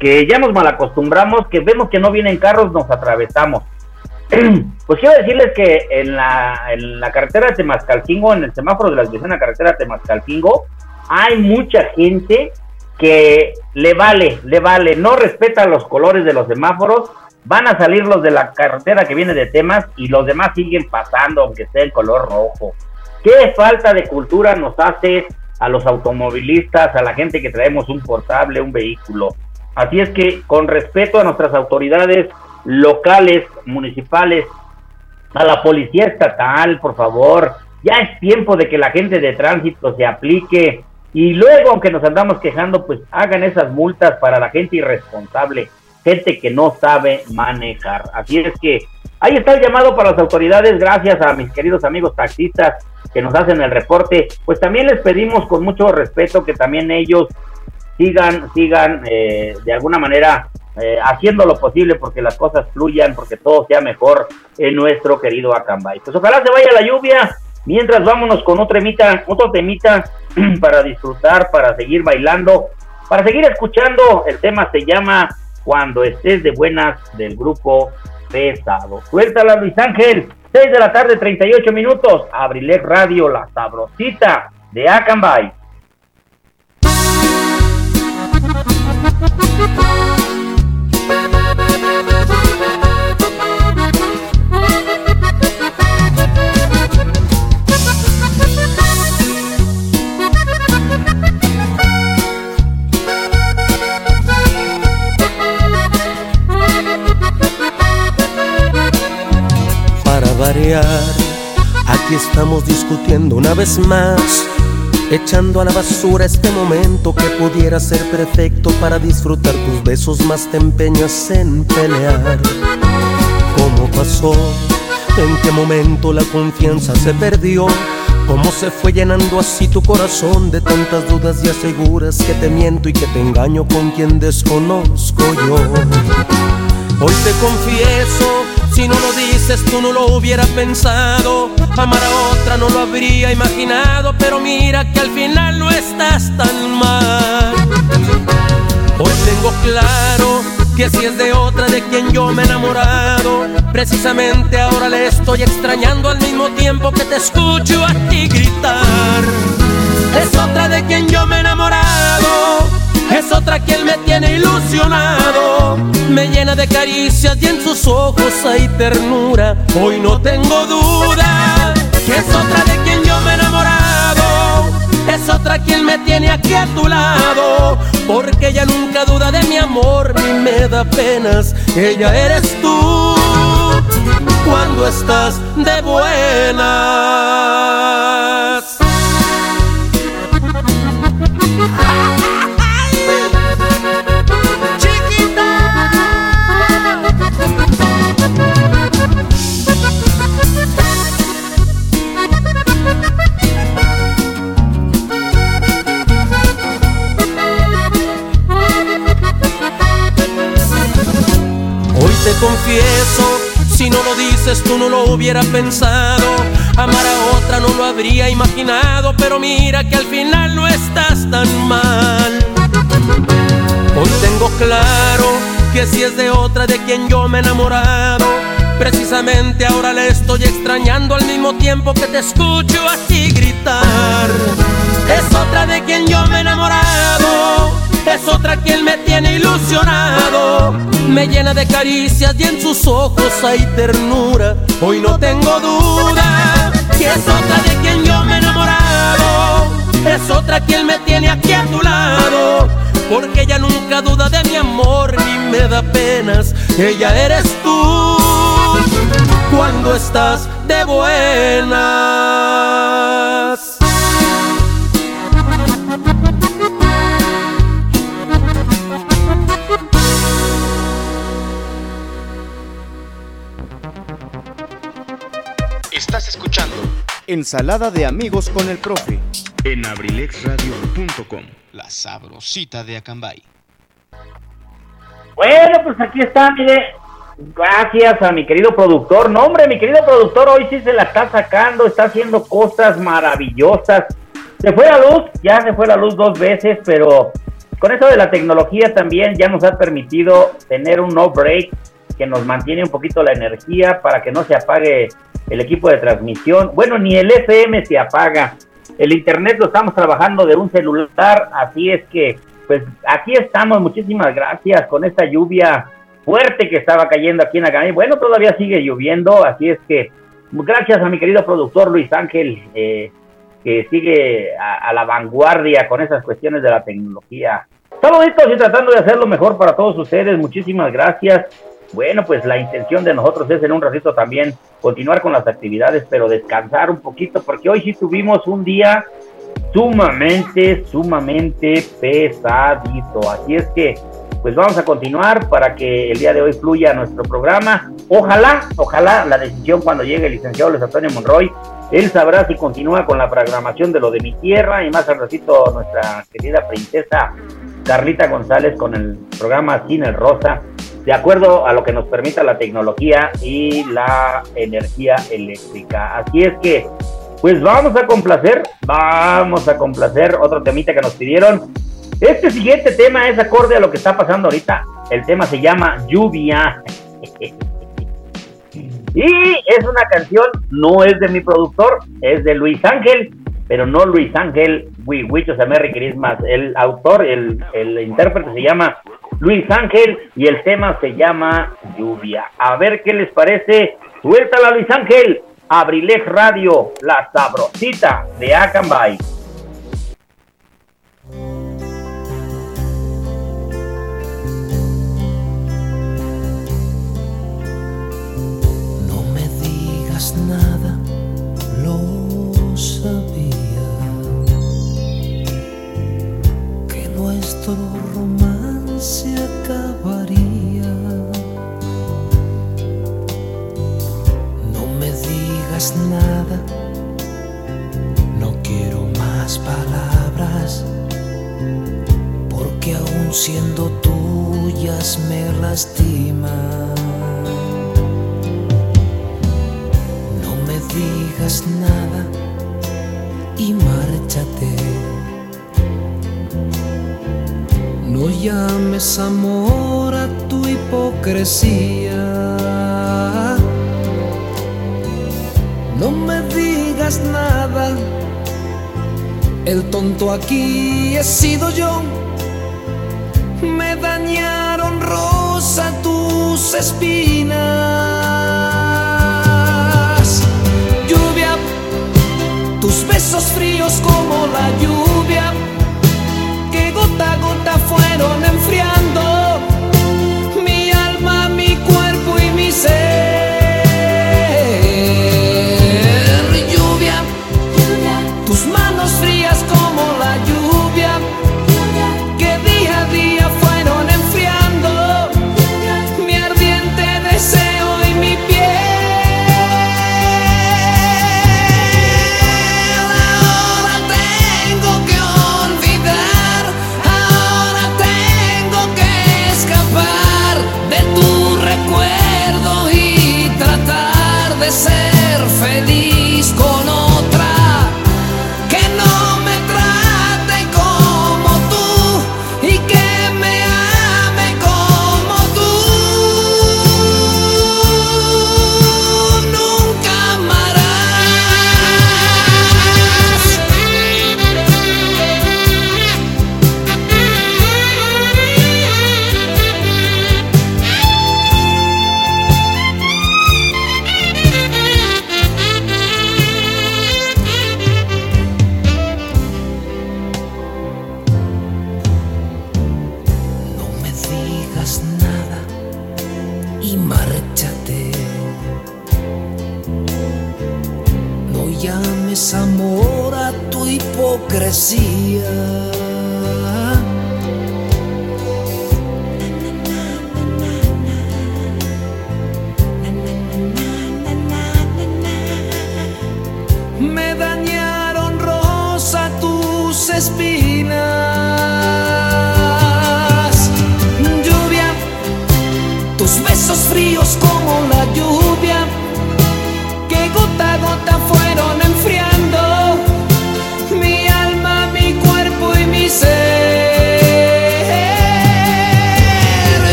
que ya nos malacostumbramos, que vemos que no vienen carros, nos atravesamos. pues quiero decirles que en la, en la carretera de Temascalcingo, en el semáforo de la dirección a carretera de Temascalcingo, hay mucha gente que le vale, le vale, no respeta los colores de los semáforos, van a salir los de la carretera que viene de temas y los demás siguen pasando aunque sea el color rojo. ¿Qué falta de cultura nos hace a los automovilistas, a la gente que traemos un portable, un vehículo? Así es que con respeto a nuestras autoridades locales, municipales, a la policía estatal, por favor, ya es tiempo de que la gente de tránsito se aplique y luego, aunque nos andamos quejando, pues hagan esas multas para la gente irresponsable, gente que no sabe manejar. Así es que ahí está el llamado para las autoridades, gracias a mis queridos amigos taxistas que nos hacen el reporte. Pues también les pedimos con mucho respeto que también ellos sigan, sigan eh, de alguna manera eh, haciendo lo posible porque las cosas fluyan, porque todo sea mejor en nuestro querido Acambay. Pues ojalá se vaya la lluvia, Mientras vámonos con otro temita, otro temita para disfrutar, para seguir bailando, para seguir escuchando. El tema se llama Cuando estés de buenas del grupo Pesado. Suéltala Luis Ángel, 6 de la tarde, 38 minutos. Abrilec Radio, la sabrosita de Acambay. Aquí estamos discutiendo una vez más, echando a la basura este momento que pudiera ser perfecto para disfrutar tus besos, más te empeñas en pelear. ¿Cómo pasó? ¿En qué momento la confianza se perdió? ¿Cómo se fue llenando así tu corazón de tantas dudas y aseguras que te miento y que te engaño con quien desconozco yo? Hoy te confieso si no lo dices, tú no lo hubiera pensado. Amar a otra no lo habría imaginado. Pero mira que al final no estás tan mal. Hoy tengo claro que si es de otra de quien yo me he enamorado, precisamente ahora le estoy extrañando al mismo tiempo que te escucho a ti gritar. Es otra de quien yo me he enamorado es otra quien me tiene ilusionado, me llena de caricias y en sus ojos hay ternura. Hoy no tengo duda que es otra de quien yo me he enamorado, es otra quien me tiene aquí a tu lado, porque ella nunca duda de mi amor ni me da penas. Ella eres tú cuando estás de buenas. Te confieso, si no lo dices tú no lo hubiera pensado. Amar a otra no lo habría imaginado, pero mira que al final no estás tan mal. Hoy tengo claro que si es de otra de quien yo me he enamorado, precisamente ahora le estoy extrañando al mismo tiempo que te escucho a gritar. Es otra de quien yo me ilusionado, me llena de caricias y en sus ojos hay ternura. Hoy no tengo duda que es otra de quien yo me he enamorado, es otra quien me tiene aquí a tu lado, porque ella nunca duda de mi amor ni me da penas. Ella eres tú cuando estás de buenas. Estás escuchando Ensalada de amigos con el profe en abrilexradio.com. la sabrosita de Acambay. Bueno, pues aquí está, mire. Gracias a mi querido productor. No, hombre, mi querido productor hoy sí se la está sacando, está haciendo cosas maravillosas. Se fue la luz, ya se fue la luz dos veces, pero con eso de la tecnología también ya nos ha permitido tener un no break que nos mantiene un poquito la energía para que no se apague el equipo de transmisión. Bueno, ni el FM se apaga. El internet lo estamos trabajando de un celular, así es que pues aquí estamos, muchísimas gracias con esta lluvia fuerte que estaba cayendo aquí en Acambay. Bueno, todavía sigue lloviendo, así es que gracias a mi querido productor Luis Ángel, eh, que sigue a, la vanguardia con esas cuestiones de la tecnología. Saluditos y tratando de hacerlo mejor para todos ustedes, muchísimas gracias. Bueno, pues la intención de nosotros es en un ratito también continuar con las actividades, pero descansar un poquito, porque hoy sí tuvimos un día sumamente, sumamente pesadito. Así es que, pues vamos a continuar para que el día de hoy fluya nuestro programa. Ojalá, ojalá la decisión cuando llegue el licenciado Luis Antonio Monroy, él sabrá si continúa con la programación de lo de mi tierra y más al ratito nuestra querida princesa Carlita González con el programa Cine Rosa, de acuerdo a lo que nos permita la tecnología y la energía eléctrica. Así es que pues vamos a complacer, vamos a complacer otro temita que nos pidieron. Este siguiente tema es acorde a lo que está pasando ahorita. El tema se llama Lluvia. y es una canción, no es de mi productor, es de Luis Ángel, pero no Luis Ángel, Wichos a Merry Christmas. El autor, el, el intérprete se llama Luis Ángel y el tema se llama Lluvia. A ver qué les parece. Suéltala, Luis Ángel. Abrilex Radio, la sabrosita de Acambay. No me digas nada, nuestro romance acabaría. nada, no quiero más palabras, porque aún siendo tuyas me lastiman. No me digas nada y márchate. Llames amor a tu hipocresía. no me digas nada. El tonto aquí he sido yo. Me dañaron rosa tus espinas. Lluvia, tus besos fríos como la lluvia, gota a gota fueron enfriando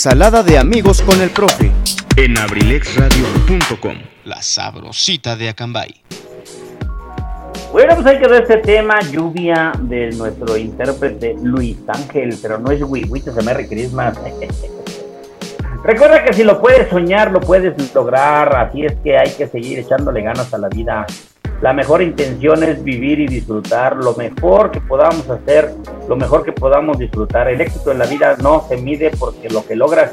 Ensalada de amigos con el profe. en abrilexradio.com. La sabrosita de Acambay. Bueno, pues hay que ver este tema, lluvia, de nuestro intérprete Luis Ángel, pero no es Wiwitas de Merry Christmas. Recuerda que si lo puedes soñar, lo puedes lograr, así es que hay que seguir echándole ganas a la vida. La mejor intención es vivir y disfrutar lo mejor que podamos hacer, lo mejor que podamos disfrutar. El éxito en la vida no se mide porque lo que logras,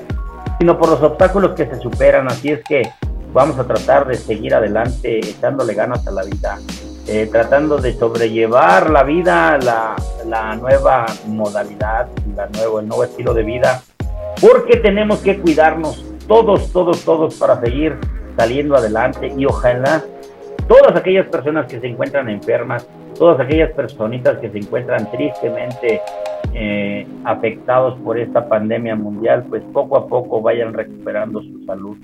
sino por los obstáculos que se superan. Así es que vamos a tratar de seguir adelante echándole ganas a la vida, eh, tratando de sobrellevar la vida, la, la nueva modalidad, la nuevo, el nuevo estilo de vida, porque tenemos que cuidarnos todos, todos, todos para seguir saliendo adelante y ojalá todas aquellas personas que se encuentran enfermas, todas aquellas personitas que se encuentran tristemente eh, afectados por esta pandemia mundial, pues poco a poco vayan recuperando su salud.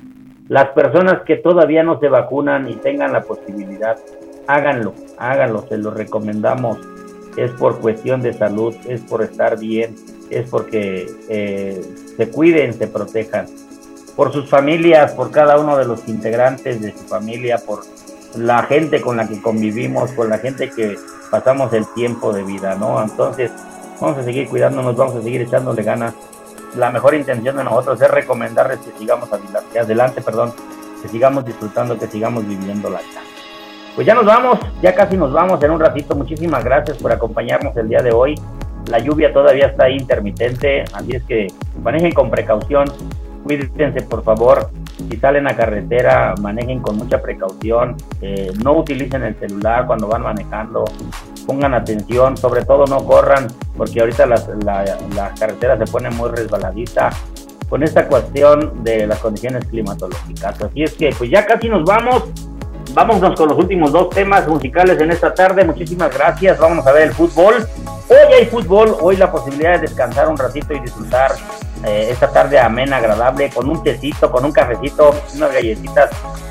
Las personas que todavía no se vacunan y tengan la posibilidad, háganlo, háganlo, se lo recomendamos. Es por cuestión de salud, es por estar bien, es porque eh, se cuiden, se protejan. Por sus familias, por cada uno de los integrantes de su familia, por la gente con la que convivimos, con la gente que pasamos el tiempo de vida, ¿no? Entonces, vamos a seguir cuidándonos, vamos a seguir echándole ganas. La mejor intención de nosotros es recomendarles que sigamos adelante, perdón, que sigamos disfrutando, que sigamos viviendo la vida. Pues ya nos vamos, ya casi nos vamos en un ratito. Muchísimas gracias por acompañarnos el día de hoy. La lluvia todavía está intermitente, así es que manejen con precaución, cuídense por favor. Si salen a carretera, manejen con mucha precaución, eh, no utilicen el celular cuando van manejando, pongan atención, sobre todo no corran, porque ahorita las, la, la carretera se pone muy resbaladita con esta cuestión de las condiciones climatológicas. Así es que pues ya casi nos vamos. Vámonos con los últimos dos temas musicales en esta tarde. Muchísimas gracias. Vámonos a ver el fútbol. Hoy hay fútbol, hoy la posibilidad de descansar un ratito y disfrutar eh, esta tarde amena, agradable, con un tecito, con un cafecito, unas galletitas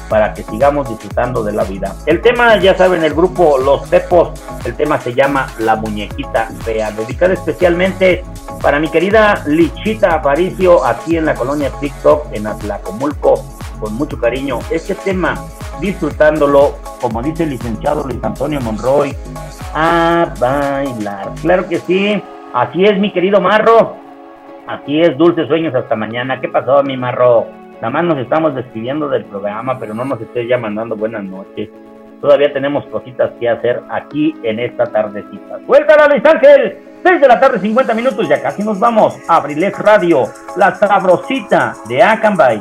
para que sigamos disfrutando de la vida. El tema, ya saben, el grupo Los Pepos, el tema se llama La Muñequita Fea, dedicada especialmente para mi querida Lichita Aparicio, aquí en la colonia TikTok, en Atlacomulco, con mucho cariño. Este tema, disfrutándolo, como dice el licenciado Luis Antonio Monroy, a bailar. Claro que sí, así es mi querido Marro, así es, dulces sueños hasta mañana. ¿Qué pasó, mi Marro? Nada más nos estamos despidiendo del programa, pero no nos estés ya mandando buenas noches. Todavía tenemos cositas que hacer aquí en esta tardecita. ¡Suéltala, Luis Ángel! 6 de la tarde, 50 minutos, ya casi nos vamos. Abrilex Radio, la sabrosita de Acambay.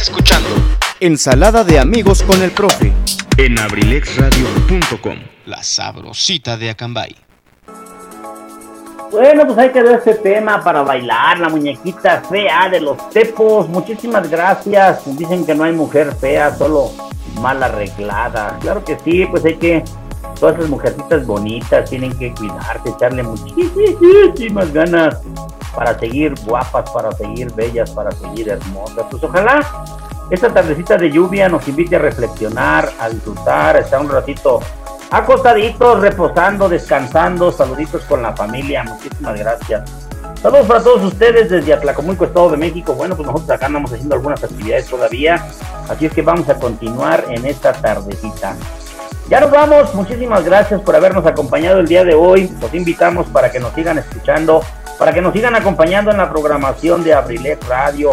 Estás escuchando Ensalada de amigos con el profe. en abrilexradio.com. La sabrosita de Acambay. Bueno, pues hay que ver este tema para bailar, la muñequita fea de los tepos. Muchísimas gracias. Dicen que no hay mujer fea, solo mal arreglada. Claro que sí, pues hay que. Todas esas mujercitas bonitas tienen que cuidarse, echarle muchísimas ganas para seguir guapas, para seguir bellas, para seguir hermosas. Pues ojalá esta tardecita de lluvia nos invite a reflexionar, a disfrutar, a estar un ratito acostaditos, reposando, descansando, saluditos con la familia, muchísimas gracias. Saludos para todos ustedes desde Atlacomulco, Estado de México. Bueno, pues nosotros acá andamos haciendo algunas actividades todavía, así es que vamos a continuar en esta tardecita. Ya nos vamos, muchísimas gracias por habernos acompañado el día de hoy. Los invitamos para que nos sigan escuchando, para que nos sigan acompañando en la programación de Abrilet Radio.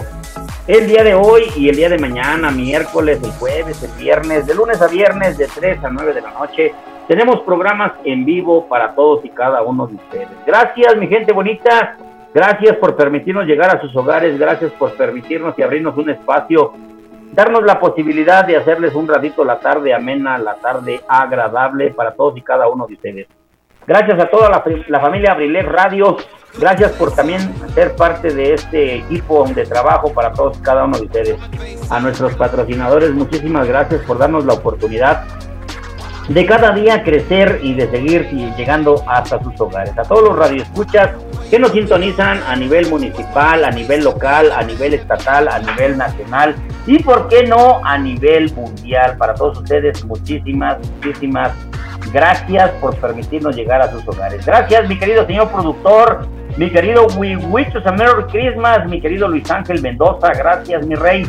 El día de hoy y el día de mañana, miércoles, el jueves, el viernes, de lunes a viernes, de 3 a 9 de la noche, tenemos programas en vivo para todos y cada uno de ustedes. Gracias, mi gente bonita. Gracias por permitirnos llegar a sus hogares. Gracias por permitirnos y abrirnos un espacio darnos la posibilidad de hacerles un ratito la tarde amena, la tarde agradable para todos y cada uno de ustedes. Gracias a toda la, familia Abrilet Radio, gracias por también ser parte de este equipo de trabajo para todos cada uno de ustedes. A nuestros patrocinadores, muchísimas gracias por darnos la oportunidad de cada día crecer y de seguir llegando hasta sus hogares. A todos los radioescuchas que nos sintonizan a nivel municipal, a nivel local, a nivel estatal, a nivel nacional y, por qué no, a nivel mundial. Para todos ustedes, muchísimas, muchísimas gracias por permitirnos llegar a sus hogares. Gracias, mi querido señor productor, mi querido We Wish a Merry Christmas, mi querido Luis Ángel Mendoza. Gracias, mi rey.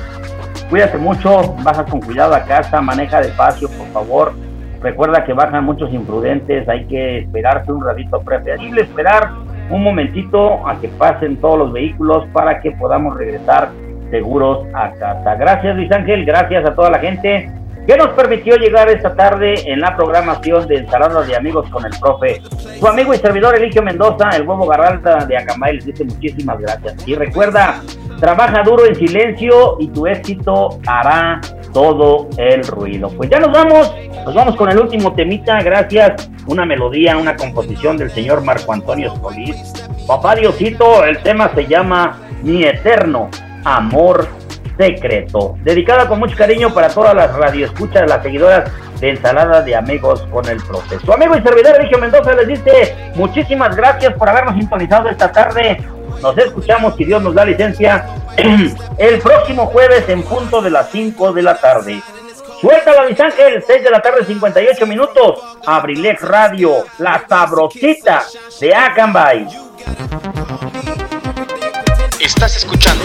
Cuídate mucho, baja con cuidado a casa, maneja despacio, por favor. Recuerda que bajan muchos imprudentes, hay que esperarse un ratito, preferible esperar un momentito a que pasen todos los vehículos para que podamos regresar seguros a casa. Gracias Luis Ángel, gracias a toda la gente que nos permitió llegar esta tarde en la programación de Ensaladas de Amigos con el Profe. Su amigo y servidor Eligio Mendoza, el huevo Garralda de Acambay, les dice muchísimas gracias. Y recuerda, trabaja duro en silencio y tu éxito hará todo el ruido. Pues ya nos vamos, nos vamos con el último temita, gracias. Una melodía, una composición del señor Marco Antonio Escolís. Papá Diosito, el tema se llama Mi Eterno Amor Secreto. Dedicada con mucho cariño para todas las radioescuchas, las seguidoras de Ensalada de Amigos con el Profe. Su amigo y servidor Eligio Mendoza les dice muchísimas gracias por habernos sintonizado esta tarde. Nos escuchamos, si Dios nos da licencia, el próximo jueves en punto de las 5 de la tarde. Suéltala, mis ángeles, 6 de la tarde, 58 minutos. Abrilex Radio, la sabrosita de Acambay. Estás escuchando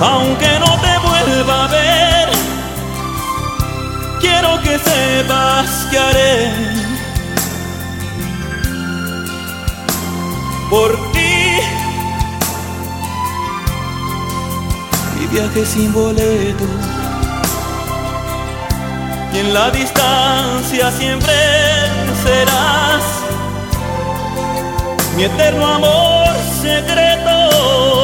aunque no te vuelva a ver, quiero que sepas que haré por ti mi viaje sin boleto. Y en la distancia siempre serás mi eterno amor secreto.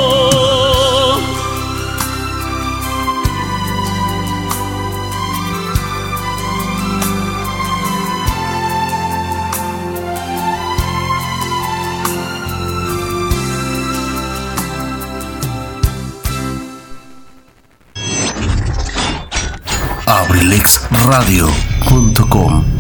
abrilexradio.com